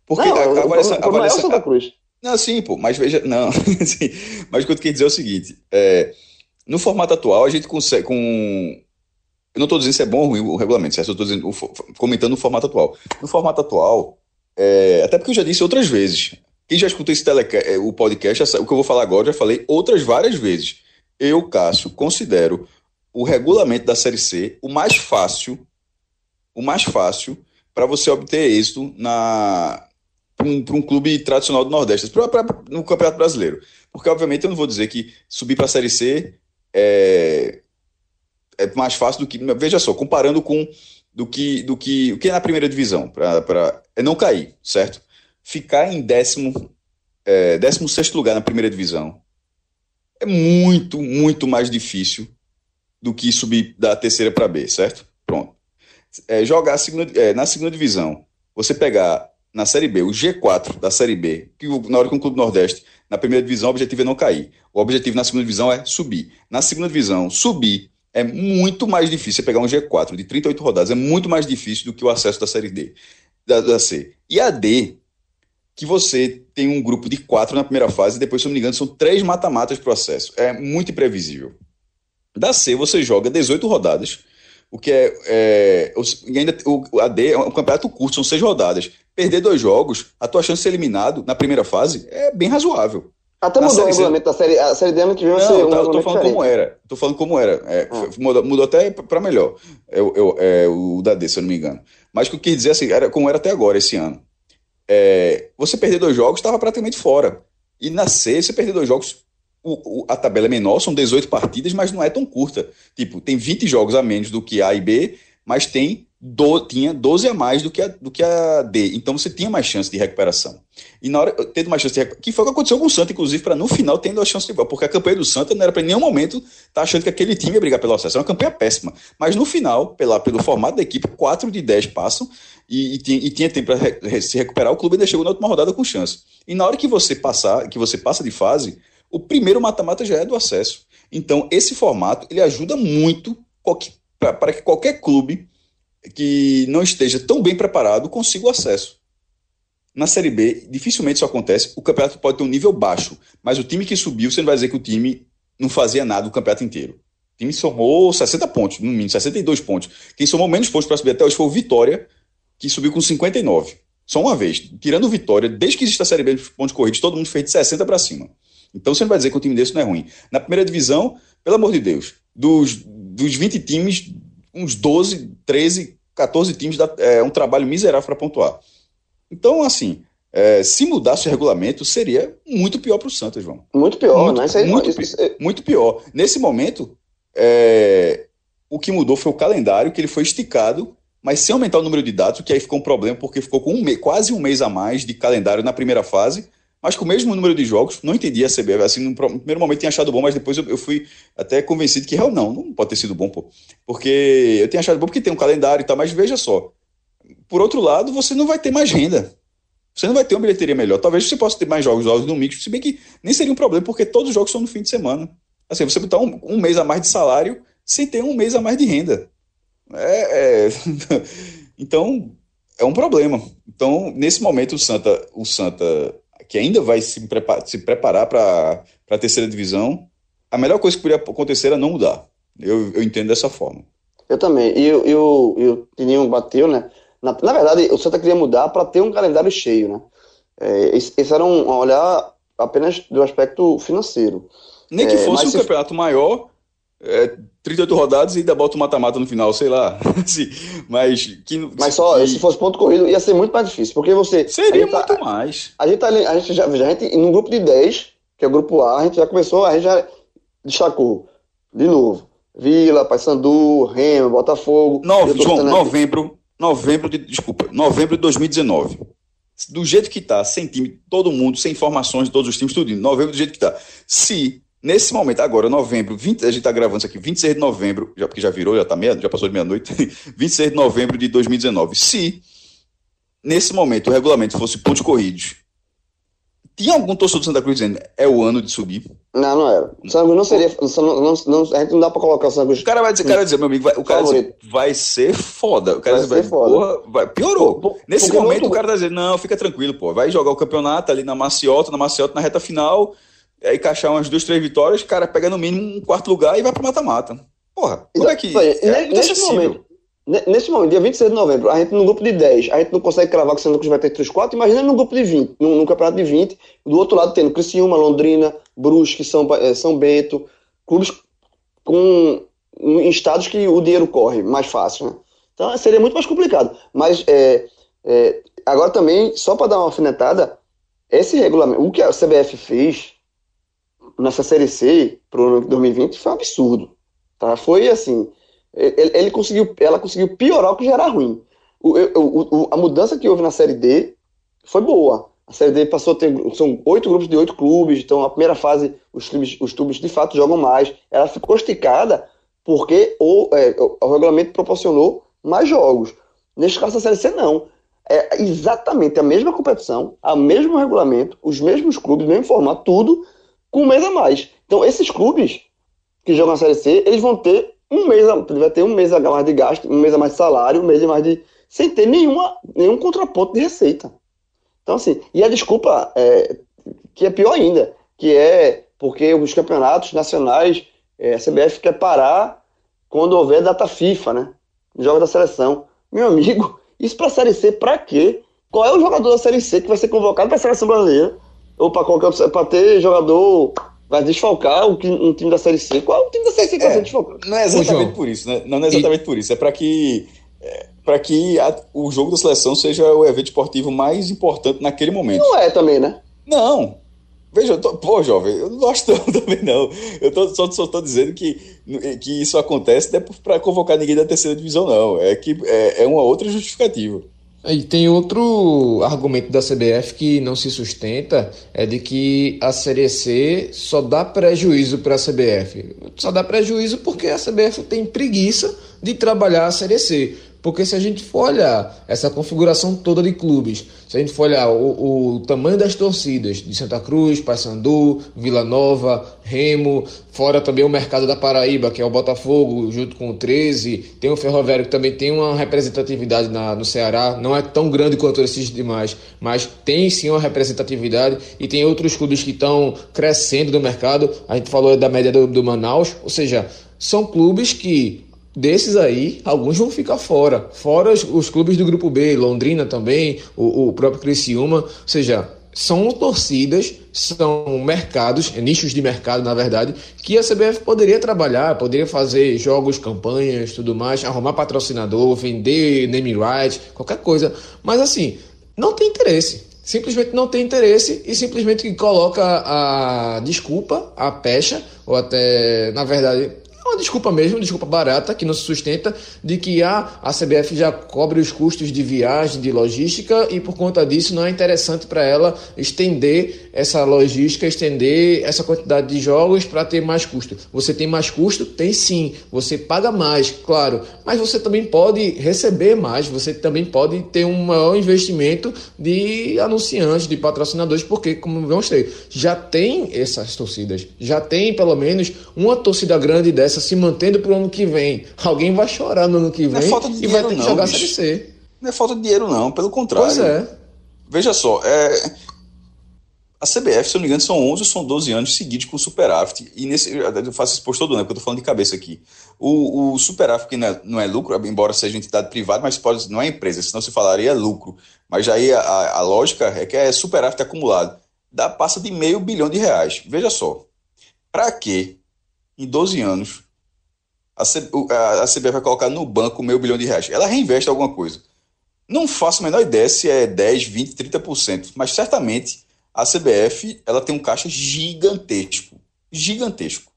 Porque não, a, avaliação, o, o avaliação, é o Santa Cruz. Não, sim, pô, mas veja, não, mas o que eu quero dizer é o seguinte, é, no formato atual a gente consegue, com, eu não estou dizendo se é bom ou ruim o regulamento, certo? eu estou comentando o formato atual. No formato atual, é, até porque eu já disse outras vezes, quem já escutou esse é, o podcast, o que eu vou falar agora, já falei outras várias vezes. Eu, Cássio, considero o regulamento da Série C o mais fácil, o mais fácil para você obter êxito na para um, um, clube tradicional do Nordeste, pra, pra, no Campeonato Brasileiro. Porque, obviamente, eu não vou dizer que subir para a Série C é, é mais fácil do que. Veja só, comparando com do que, do que o que é na primeira divisão, para é não cair, certo? Ficar em décimo, é, décimo sexto lugar na primeira divisão é muito, muito mais difícil do que subir da terceira para B, certo? Pronto. É, jogar segunda, é, na segunda divisão, você pegar na Série B, o G4 da Série B, que na hora que um clube Nordeste, na primeira divisão, o objetivo é não cair. O objetivo na segunda divisão é subir. Na segunda divisão, subir é muito mais difícil. Você pegar um G4 de 38 rodadas é muito mais difícil do que o acesso da Série D, da, da C. E a D, que você tem um grupo de quatro na primeira fase, e depois, se não me engano, são três mata-matas processo. É muito imprevisível. Da C, você joga 18 rodadas, o que é. é e ainda o AD é um campeonato curto, são seis rodadas. Perder dois jogos, a tua chance de ser eliminado na primeira fase é bem razoável. Até mudou o regulamento da série. A série D ano que vem vai ser um tá, eu tô falando diferente. como era. Tô falando como era. É, ah. mudou, mudou, até para melhor. É, é, é, o da D, se eu não me engano. Mas o que eu quis dizer assim, era como era até agora, esse ano é, você perder dois jogos estava praticamente fora. E na C, você perder dois jogos, o, o, a tabela é menor, são 18 partidas, mas não é tão curta. Tipo, tem 20 jogos a menos do que A e B, mas tem do, tinha 12 a mais do que a, do que a D. Então você tinha mais chance de recuperação. E na hora, tendo mais chance de recuperação, que foi o que aconteceu com o Santa, inclusive, para no final tendo a chance de porque a campanha do Santa não era para nenhum momento estar tá achando que aquele time ia brigar pelo acesso. É uma campanha péssima. Mas no final, pela, pelo formato da equipe, 4 de 10 passam e, e, tinha, e tinha tempo para re, se recuperar. O clube ainda chegou na última rodada com chance. E na hora que você passar, que você passa de fase, o primeiro mata-mata já é do acesso. Então, esse formato ele ajuda muito para que qualquer clube que não esteja tão bem preparado consiga o acesso. Na Série B, dificilmente isso acontece. O campeonato pode ter um nível baixo, mas o time que subiu, você não vai dizer que o time não fazia nada o campeonato inteiro. O time somou 60 pontos, no mínimo, 62 pontos. Quem somou menos pontos para subir até hoje foi o Vitória, que subiu com 59. Só uma vez. Tirando Vitória, desde que existe a Série B de pontos corridos, todo mundo fez de 60 para cima. Então você não vai dizer que um time desse não é ruim. Na primeira divisão, pelo amor de Deus, dos, dos 20 times, uns 12, 13, 14 times dá é, um trabalho miserável para pontuar. Então, assim, é, se mudasse o regulamento, seria muito pior para o Santos, João. Muito pior, muito, né? muito, muito pior. Nesse momento, é, o que mudou foi o calendário, que ele foi esticado, mas sem aumentar o número de dados, que aí ficou um problema, porque ficou com um quase um mês a mais de calendário na primeira fase, mas com o mesmo número de jogos, não entendi a CBF, assim, no primeiro momento tinha achado bom, mas depois eu, eu fui até convencido que real não, não pode ter sido bom, pô. Porque eu tinha achado bom porque tem um calendário e tal, mas veja só, por outro lado, você não vai ter mais renda. Você não vai ter uma bilheteria melhor. Talvez você possa ter mais jogos aos domingos, se bem que nem seria um problema, porque todos os jogos são no fim de semana. Assim, você botar um, um mês a mais de salário sem ter um mês a mais de renda. É, é... então, é um problema. Então, nesse momento, o Santa, o Santa que ainda vai se, prepar, se preparar para a terceira divisão, a melhor coisa que poderia acontecer era não mudar. Eu, eu entendo dessa forma. Eu também. E, e, e o Tininho bateu, né? Na, na verdade, o Santa queria mudar para ter um calendário cheio, né? É, esse, esse era um, um olhar apenas do aspecto financeiro. Nem que é, fosse um se... campeonato maior, é, 38 rodadas e ainda bota o mata-mata no final, sei lá. mas que, mas só, que... se fosse ponto corrido, ia ser muito mais difícil, porque você. Seria tá- muito tá, mais. A gente, tá, a gente já, a gente, num grupo de 10, que é o grupo A, a gente já começou, a gente já destacou de novo. Vila, Paysandu, Remo, Botafogo. Nove, João, novembro, novembro de, desculpa, novembro de 2019. Do jeito que tá, sem time, todo mundo, sem informações de todos os times, tudo. Novembro do jeito que tá. Se Nesse momento, agora, novembro, 20, a gente está gravando isso aqui, 26 de novembro, já, porque já virou, já, tá meia, já passou de meia-noite, 26 de novembro de 2019. Se, nesse momento, o regulamento fosse pontos corridos, tinha algum torcedor do Santa Cruz dizendo é o ano de subir? Não, não era. O Santa Cruz não seria. Não, não, não, a gente não dá para colocar o Santa Cruz. O cara vai dizer, cara vai dizer meu amigo, vai, o cara dizer, vai ser foda. O cara vai, dizer, vai, foda. Porra, vai, piorou. Por, Nesse momento, o cara vai dizer, não, fica tranquilo, pô. Vai jogar o campeonato ali na Maciota, na Maciota, na reta final aí encaixar umas duas, três vitórias, o cara pega no mínimo um quarto lugar e vai pro mata-mata. Porra, como é que. É, nesse momento, nesse momento, dia 26 de novembro, a gente no grupo de 10, a gente não consegue cravar que o Santa Cruz vai ter 3, 4, imagina no grupo de 20, no, no, campeonato de 20, do outro lado tendo Criciúma, Londrina, Brusque, São, eh, São Bento, clubes com em estados que o dinheiro corre mais fácil, né? Então seria muito mais complicado. Mas é, é, agora também, só para dar uma alfinetada, esse regulamento, o que a CBF fez nessa Série C para o ano 2020 foi um absurdo. Tá? Foi assim, ele, ele, conseguiu, ela conseguiu piorar o que já era ruim. O, o, o, a mudança que houve na Série D foi boa. A Série D passou a ter, são oito grupos de oito clubes, então a primeira fase os clubes, os clubes de fato jogam mais. Ela ficou esticada porque o, é, o regulamento proporcionou mais jogos. Neste caso, a Série C não. É exatamente a mesma competição, o mesmo regulamento, os mesmos clubes, o mesmo formato, tudo, com um mês a mais. Então, esses clubes que jogam a Série C, eles vão ter um mês, vai ter um mês a mais de gasto, um mês a mais de salário, um mês a mais de. sem ter nenhuma, nenhum contraponto de receita. Então, assim, e a desculpa é, que é pior ainda, que é porque os campeonatos nacionais, é, a CBF quer parar quando houver data FIFA, né? Jogo da seleção. Meu amigo, isso para a Série C, para quê? Qual é o jogador da Série C que vai ser convocado para a seleção brasileira? Ou para qualquer para ter jogador vai desfalcar um, um, time da Série C. Qual é o time da Série C que é, vai ser desfalcado? Não é exatamente por isso, né? Não é exatamente e... por isso. É para que é, para que a, o jogo da seleção seja o evento esportivo mais importante naquele momento. Não é também, né? Não. Veja, eu tô, pô, jovem, eu não gosto também, não. Eu tô, só, só tô dizendo que, que isso acontece não é para convocar ninguém da terceira divisão, não. É que é, é uma outra justificativa. E tem outro argumento da CBF que não se sustenta, é de que a Série C só dá prejuízo para a CBF. Só dá prejuízo porque a CBF tem preguiça de trabalhar a Série C. Porque se a gente for olhar essa configuração toda de clubes, se a gente for olhar o, o tamanho das torcidas de Santa Cruz, Paysandu, Vila Nova, Remo, fora também o mercado da Paraíba, que é o Botafogo, junto com o 13, tem o Ferroviário que também tem uma representatividade na, no Ceará, não é tão grande quanto esses demais, mas tem sim uma representatividade e tem outros clubes que estão crescendo no mercado. A gente falou da média do, do Manaus, ou seja, são clubes que desses aí, alguns vão ficar fora. Fora os, os clubes do grupo B, Londrina também, o, o próprio Criciúma. Ou seja, são torcidas, são mercados, nichos de mercado, na verdade, que a CBF poderia trabalhar, poderia fazer jogos, campanhas, tudo mais, arrumar patrocinador, vender name rights, qualquer coisa. Mas assim, não tem interesse. Simplesmente não tem interesse e simplesmente coloca a desculpa, a pecha, ou até, na verdade, uma desculpa mesmo, desculpa barata, que não se sustenta, de que ah, a CBF já cobre os custos de viagem, de logística, e por conta disso não é interessante para ela estender essa logística, estender essa quantidade de jogos para ter mais custo. Você tem mais custo? Tem sim. Você paga mais, claro, mas você também pode receber mais, você também pode ter um maior investimento de anunciantes, de patrocinadores, porque, como vamos ter, já tem essas torcidas, já tem pelo menos uma torcida grande dessa se mantendo para o ano que vem, alguém vai chorar no ano que vem é e vai ter que não, jogar bicho. a Série C. Não é falta de dinheiro, não, pelo contrário. Pois é. Veja só, é... a CBF, se eu não me engano, são 11 ou são 12 anos seguidos com o superávit. E nesse, eu faço esse posto todo ano, porque eu estou falando de cabeça aqui. O, o superávit, que não é, não é, lucro, embora seja entidade privada, mas pode, não é empresa, senão se falaria lucro. Mas aí a, a, a lógica é que é superávit acumulado. Dá, passa de meio bilhão de reais. Veja só, para que em 12 anos a, C, a, CBF vai colocar no banco meio bilhão de reais. Ela reinveste alguma coisa. Não faço a menor ideia se é 10, 20, 30%, mas certamente a CBF ela tem um caixa gigantesco. Gigantesco.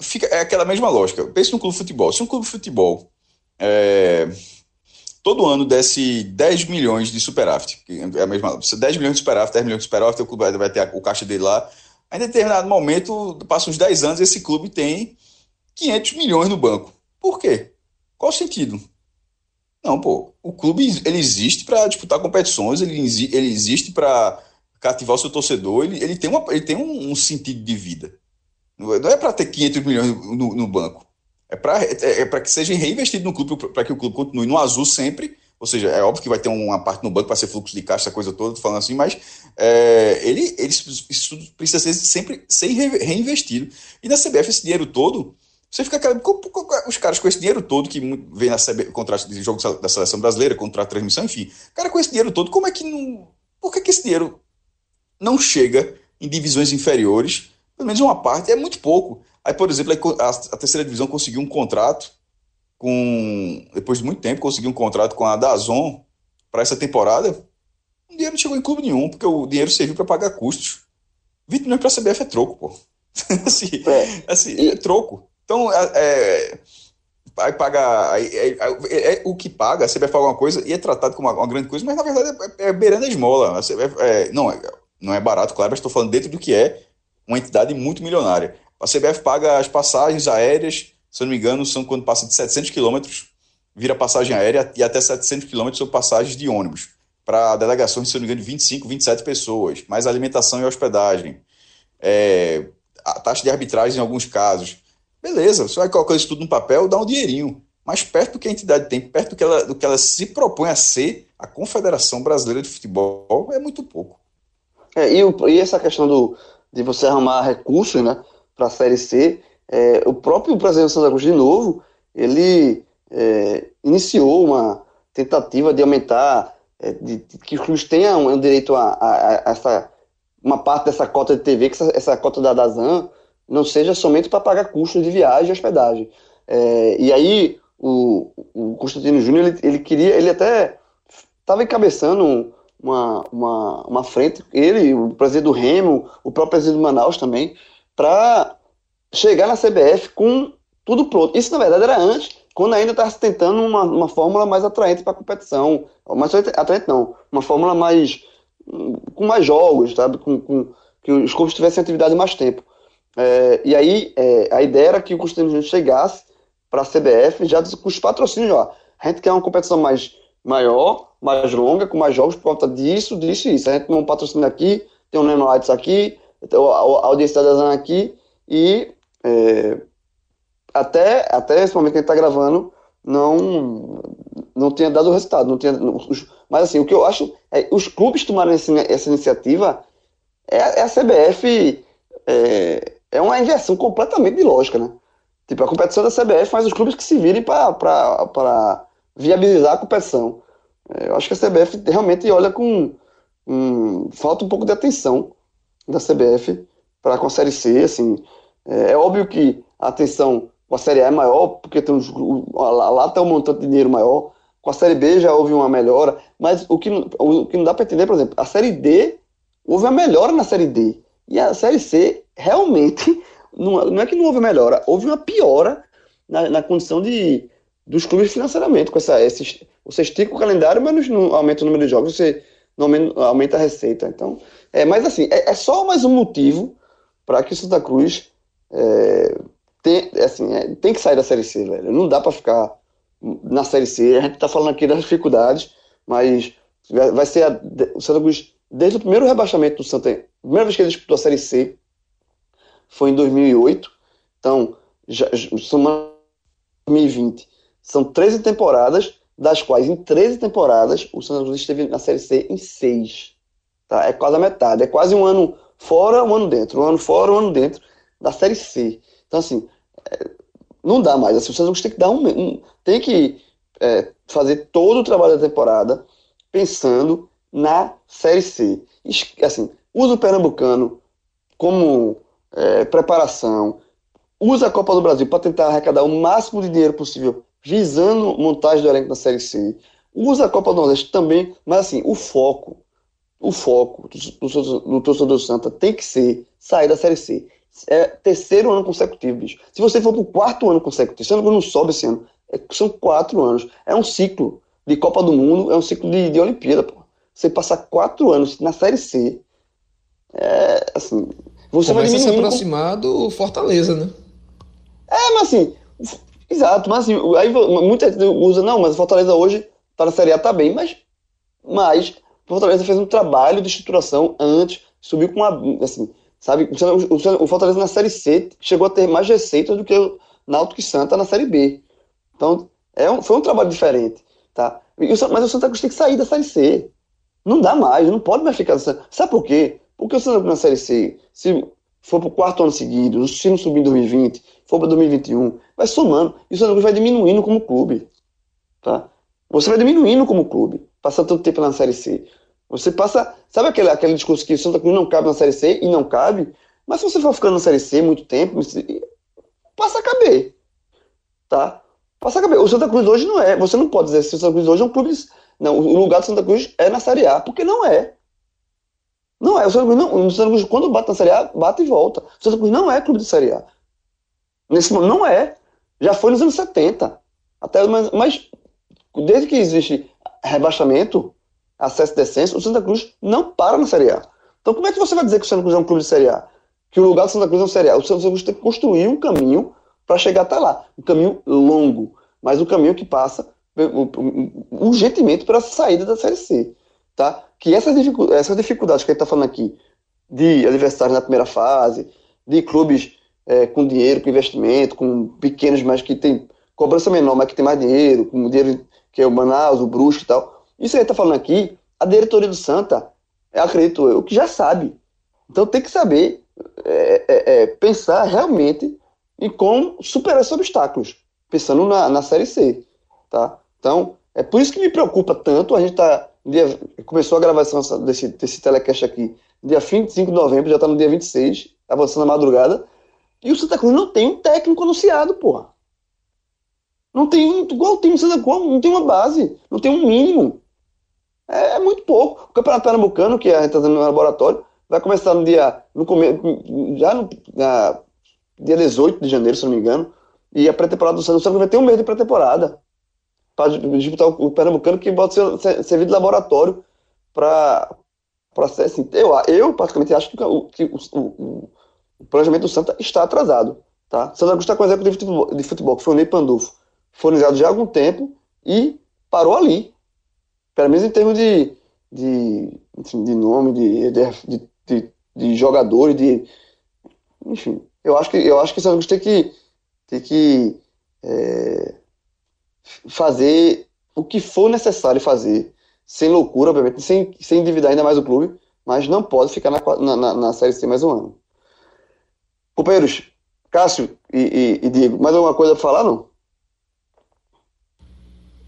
Fica, é aquela mesma lógica. Pense no clube de futebol. Se um clube de futebol é, todo ano desse 10 milhões de superávit, é a mesma, 10 milhões de superávit, 10 milhões de superávit, o clube vai ter o caixa dele lá. Em determinado momento, passa uns 10 anos, esse clube tem 500 milhões no banco. Por quê? Qual o sentido? Não, pô, o clube ele existe para disputar competições, ele, ele existe para cativar o seu torcedor, ele, ele tem, uma, ele tem um, um sentido de vida. Não é para ter 500 milhões no, no banco. É para é, é que seja reinvestido no clube, para que o clube continue no azul sempre. Ou seja, é óbvio que vai ter uma parte no banco para ser fluxo de caixa, essa coisa toda, falando assim, mas é, ele, ele isso precisa ser sempre ser reinvestido. E na CBF, esse dinheiro todo, você fica aquela. Os caras com esse dinheiro todo, que vem na CB, contrato de jogo da seleção brasileira, contrato de transmissão, enfim. Cara, com esse dinheiro todo, como é que não. Por que, que esse dinheiro não chega em divisões inferiores? Pelo menos uma parte, é muito pouco. Aí, por exemplo, a, terceira divisão conseguiu um contrato com. Depois de muito tempo, conseguiu um contrato com a Dazon para essa temporada. O dinheiro não chegou em clube nenhum, porque o dinheiro serviu para pagar custos. 20 milhões para a CBF é troco, pô. assim, é, assim, é troco. Então, é, é, pagar. É, é, é, o que paga, a CBF alguma coisa e é tratado como uma, uma grande coisa, mas na verdade é, é beirando a esmola. A CBF, não, não é barato, claro, mas estou falando dentro do que é uma entidade muito milionária. A CBF paga as passagens aéreas, se eu não me engano, são quando passa de 700 quilômetros, vira passagem aérea, e até 700 quilômetros são passagens de ônibus, para delegações, se eu não me engano, de 25, 27 pessoas, mais alimentação e hospedagem. É, a taxa de arbitragem em alguns casos. Beleza, você vai colocar isso tudo no papel, dá um dinheirinho. Mas perto do que a entidade tem, perto do que ela, do que ela se propõe a ser, a Confederação Brasileira de Futebol é muito pouco. É, e, o, e essa questão do, de você arrumar recursos né, para a Série C, é, o próprio presidente Santa Cruz, de novo, ele é, iniciou uma tentativa de aumentar, é, de, de, que os clubes tenham um direito a, a, a, essa, uma parte dessa cota de TV, que essa, essa cota da Dazan não seja somente para pagar custos de viagem e hospedagem. É, e aí o, o Constantino Júnior ele, ele, queria, ele até estava encabeçando um, uma, uma, uma frente, ele, o presidente do Remo, o próprio presidente do Manaus também, para chegar na CBF com tudo pronto. Isso, na verdade, era antes, quando ainda estava se tentando uma, uma fórmula mais atraente para a competição. Mais atraente não, uma fórmula mais. com mais jogos, sabe? Com, com que os clubes tivessem atividade mais tempo. É, e aí, é, a ideia era que o Constantino chegasse para a CBF já com os patrocínios. A gente quer uma competição mais maior, mais longa, com mais jogos por conta disso, disso e isso. A gente tem um patrocínio aqui, tem um Nano Lights aqui, a audiência da Zana aqui, e é, até, até esse momento que a gente está gravando, não, não tinha dado resultado. Não tinha, mas assim, o que eu acho é os clubes tomarem essa, essa iniciativa é, é a CBF. É, é uma inversão completamente de lógica, né? Tipo, a competição da CBF faz os clubes que se virem para viabilizar a competição. É, eu acho que a CBF realmente olha com. Um, falta um pouco de atenção da CBF para com a Série C. Assim, é, é, óbvio que a atenção com a Série A é maior, porque tem uns, lá, lá tem um montante de dinheiro maior. Com a Série B já houve uma melhora, mas o que, o que não dá para entender, por exemplo, a Série D, houve uma melhora na Série D. E a Série C, realmente, não, não é que não houve melhora, houve uma piora na, na condição de, dos clubes financeiramente. Com essa, esses, você estica o calendário, mas não aumenta o número de jogos, você não aumenta a receita. Então, é, mas assim, é, é só mais um motivo para que o Santa Cruz é, tem, assim, é, tem que sair da Série C, velho. Não dá para ficar na Série C. A gente está falando aqui das dificuldades, mas vai ser a, o Santa Cruz, desde o primeiro rebaixamento do Santa, a primeira vez que ele disputou a Série C foi em 2008. Então, já, somando 2020, são 13 temporadas, das quais em 13 temporadas o Santa Cruz esteve na Série C em 6. Tá? É quase a metade. É quase um ano fora, um ano dentro. Um ano fora, um ano dentro da Série C. Então, assim, é, não dá mais. Assim, o Santa Cruz tem que dar um. um tem que é, fazer todo o trabalho da temporada pensando na Série C. Assim, usa o Pernambucano como é, preparação, usa a Copa do Brasil para tentar arrecadar o máximo de dinheiro possível, visando montagem do elenco da Série C. Usa a Copa do Nordeste também, mas assim, o foco, o foco do, do, do torcedor do Santa tem que ser sair da Série C é terceiro ano consecutivo, bicho. Se você for pro quarto ano consecutivo, você não sobe esse ano. É, são quatro anos. É um ciclo de Copa do Mundo, é um ciclo de, de Olimpíada, pô. Você passar quatro anos na Série C, é, assim... Você Começa vai a se aproximar com... do Fortaleza, né? É, mas assim... Exato, mas assim, aí muita gente usa, não, mas o Fortaleza hoje tá na Série A, tá bem, mas... Mas o Fortaleza fez um trabalho de estruturação antes, subiu com uma... Assim, Sabe? O, Fortaleza na Série C chegou a ter mais receitas do que o Náutico e Santa na Série B. Então, é um, foi um trabalho diferente. Tá? O, mas o Santa Cruz tem que sair da Série C. Não dá mais, não pode mais ficar. Sabe por quê? Porque o Santa Cruz na Série C, se for para o quarto ano seguido, se não subir em 2020, for para 2021, vai somando. E o Santa Cruz vai diminuindo como clube. Tá? Você vai diminuindo como clube, passando tanto tempo na Série C. Você passa. Sabe aquele, aquele discurso que o Santa Cruz não cabe na Série C e não cabe? Mas se você for ficando na Série C muito tempo, passa a caber. Tá? Passa a caber. O Santa Cruz hoje não é. Você não pode dizer que o Santa Cruz hoje é um clube. Não, o lugar do Santa Cruz é na Série A, porque não é. Não é. O Santa Cruz, não, o Santa Cruz quando bate na Série A, bate e volta. O Santa Cruz não é clube de Série A. Nesse momento, não é. Já foi nos anos 70. Até, mas, mas desde que existe rebaixamento, acesso e descenso, o Santa Cruz não para na Série A. Então como é que você vai dizer que o Santa Cruz é um clube de Série A? Que o lugar do Santa Cruz é uma Série A? O Santa Cruz tem que construir um caminho para chegar até lá. Um caminho longo, mas um caminho que passa urgentemente para a saída da Série C. Tá? Que essas, dificuldades, essas dificuldades que a gente está falando aqui, de adversários na primeira fase, de clubes é, com dinheiro, com investimento, com pequenos, mas que tem cobrança menor, mas que tem mais dinheiro, com dinheiro que é o Manaus, o Brusque e tal, isso que a gente está falando aqui, a diretoria do Santa, acredito eu, que já sabe. Então tem que saber é, é, é, pensar realmente em como superar esses obstáculos, pensando na, na Série C. Tá? Então, é por isso que me preocupa tanto. A gente tá, dia, começou a gravação desse, desse telecast aqui dia 25 de novembro, já está no dia 26, avançando a madrugada. E o Santa Cruz não tem um técnico anunciado, porra. Não tem um. Igual tem o Santa Cruz, não tem uma base, não tem um mínimo. É, é, muito pouco. O Campeonato Pernambucano, que a gente está no laboratório, vai começar no dia. No já no na, dia 18 de janeiro, se não me engano. E a pré-temporada do Santos vai ter um mês de pré-temporada para disputar o, o Pernambucano, que pode ser, servir de laboratório para ser assim. Eu, eu, praticamente, acho que, o, que o, o, o planejamento do Santa está atrasado. Tá? Santa Cruz está com o executivo de futebol, que foi o Ney Pandolfo, fornizado já há algum tempo e parou ali. Pelo menos em termos de, de, de nome, de, de, de, de de. Enfim, eu acho que, eu acho que Santa Cruz tem que, tem que é, fazer o que for necessário fazer, sem loucura, obviamente, sem, sem endividar ainda mais o clube, mas não pode ficar na, na, na Série C mais um ano. Companheiros, Cássio e, e, e Diego, mais alguma coisa para falar, não?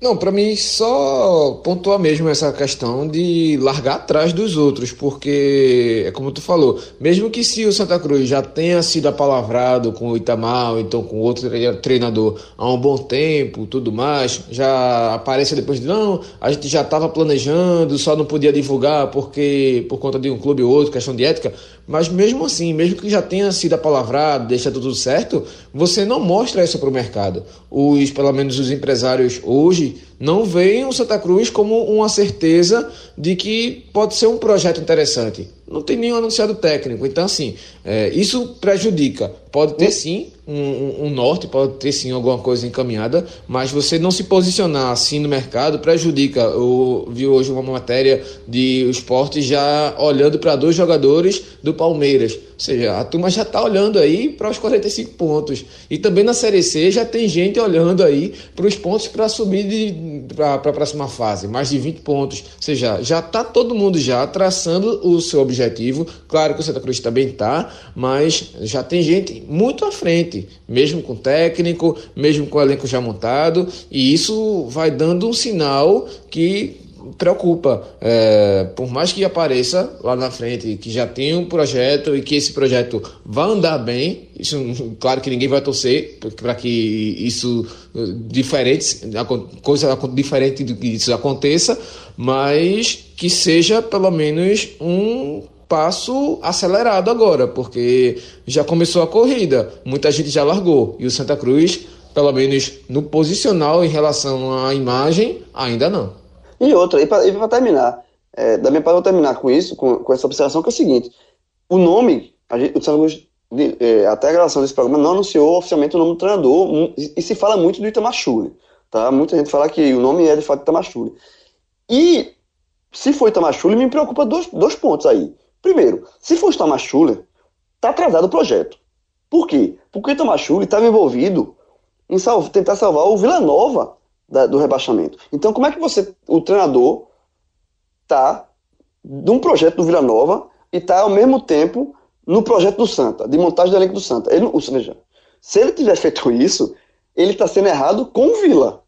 Não, para mim só pontuar mesmo essa questão de largar atrás dos outros, porque é como tu falou, mesmo que se o Santa Cruz já tenha sido apalavrado com o Itamar, ou então com outro treinador há um bom tempo, tudo mais, já aparece depois de não, a gente já estava planejando, só não podia divulgar porque por conta de um clube ou outro, questão de ética, mas mesmo assim, mesmo que já tenha sido apalavrado, deixa tudo certo, você não mostra isso para o mercado. Os, pelo menos os empresários hoje see não veem o Santa Cruz como uma certeza de que pode ser um projeto interessante. Não tem nenhum anunciado técnico. Então, assim, é, isso prejudica. Pode ter sim um, um, norte, pode ter sim alguma coisa encaminhada, mas você não se posicionar assim no mercado prejudica. Eu vi hoje uma matéria de esporte já olhando para dois jogadores do Palmeiras. Ou seja, a turma já está olhando aí para os 45 pontos. E também na Série C já tem gente olhando aí para os pontos para subir para a próxima fase, mais de 20 pontos. Ou seja, já está todo mundo já traçando o seu objetivo. Claro que o Santa Cruz também está, mas já tem gente muito à frente, mesmo com técnico, mesmo com o elenco já montado, e isso vai dando um sinal que preocupa. É, por mais que apareça lá na frente que já tem um projeto e que esse projeto vai andar bem, isso, claro que ninguém vai torcer para que isso diferente, coisa diferente do que isso aconteça, mas que seja pelo menos um passo acelerado agora, porque já começou a corrida, muita gente já largou e o Santa Cruz, pelo menos no posicional em relação à imagem, ainda não. E outra, e para terminar, é, da minha parte, eu vou terminar com isso, com, com, essa observação, que é o seguinte: o nome, a gente, o Cruz, é, até a gravação desse programa, não anunciou oficialmente o nome do treinador, e, e se fala muito do Itamar tá? Muita gente fala que o nome é de fato Itamar E se for Itamar me preocupa dois, dois pontos aí. Primeiro, se for Itamar Schuller, tá atrasado o projeto. Por quê? Porque o Itamar estava envolvido em tentar salvar o Vila Nova da, do rebaixamento. Então, como é que você, o treinador, tá de um projeto do Vila Nova e tá ao mesmo tempo no projeto do Santa, de montagem do elenco do Santa? Ele, ou seja, se ele tiver feito isso, ele está sendo errado com o Vila,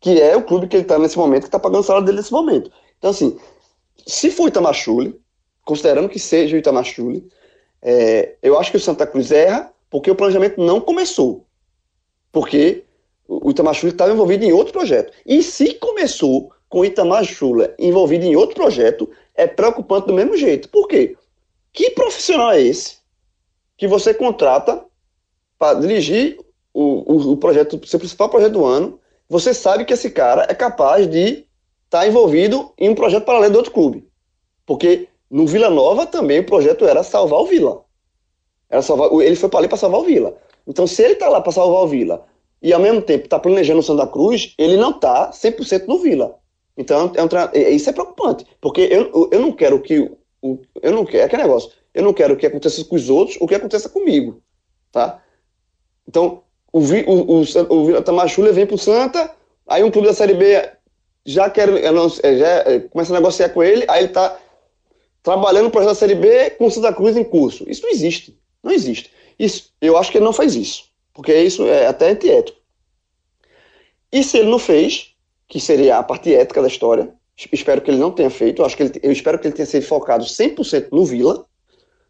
que é o clube que ele está nesse momento, que está pagando o salário dele nesse momento. Então, assim, se for Itamachule, considerando que seja o Itamachule, é, eu acho que o Santa Cruz erra porque o planejamento não começou. Porque o Itamar Chula estava envolvido em outro projeto. E se começou com o Itamar Chula envolvido em outro projeto, é preocupante do mesmo jeito. Por quê? Que profissional é esse que você contrata para dirigir o, o, o projeto, seu principal projeto do ano? Você sabe que esse cara é capaz de estar tá envolvido em um projeto paralelo do outro clube. Porque no Vila Nova também o projeto era salvar o Vila. Era salvar, ele foi para ali para salvar o Vila. Então, se ele está lá para salvar o Vila e ao mesmo tempo está planejando o Santa Cruz, ele não está 100% no Vila. Então, é um, é, isso é preocupante, porque eu, eu não quero que. O, eu não quero, é aquele negócio, eu não quero que aconteça com os outros o que aconteça comigo. Tá? Então, o, o, o, o Vila Tamachula vem para o Santa, aí um clube da Série B já quer já é, começa a negociar com ele, aí ele está trabalhando no projeto da Série B com o Santa Cruz em curso. Isso não existe. Não existe. Isso, eu acho que ele não faz isso. Porque isso é até antiético. E se ele não fez, que seria a parte ética da história, espero que ele não tenha feito, acho que ele, eu espero que ele tenha sido focado 100% no Vila,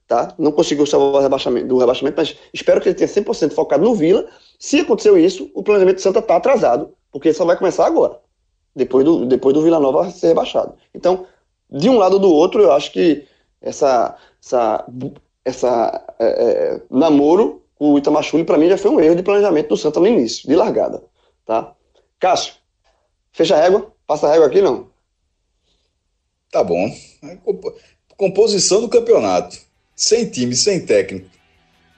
tá? Não conseguiu salvar o rebaixamento, do rebaixamento, mas espero que ele tenha 100% focado no Vila. Se aconteceu isso, o planejamento do Santa está atrasado, porque só vai começar agora. depois do, depois do Vila Nova ser rebaixado. Então, de um lado ou do outro, eu acho que essa, essa, essa é, é, namoro o Itamachule, para mim, já foi um erro de planejamento do Santa no início, de largada. Tá? Cássio, fecha a régua, passa a régua aqui, não? Tá bom. Composição do campeonato. Sem time, sem técnico.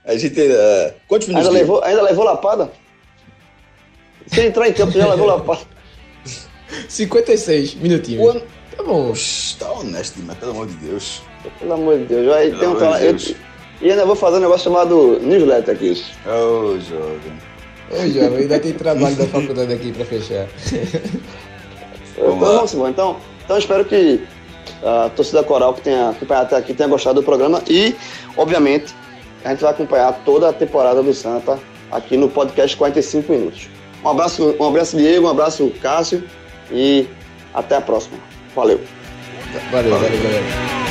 A gente. Uh, quantos minutos? Ainda levou, ainda levou lapada? Sem entrar em campo, já levou lapada. 56 minutinhos. Tá bom. Tá honesto demais, pelo amor de Deus. Pelo amor de Deus. Vai, tem um de E ainda vou fazer um negócio chamado newsletter aqui. Ô, oh, jovem. Ô, jovem, ainda tem trabalho da faculdade aqui pra fechar. Vamos então, vamos embora. Então, então espero que a torcida coral que tenha acompanhado até aqui tenha gostado do programa e, obviamente, a gente vai acompanhar toda a temporada do Santa aqui no podcast 45 minutos. Um abraço, um abraço Diego, um abraço Cássio e até a próxima. Valeu. Valeu, valeu, valeu.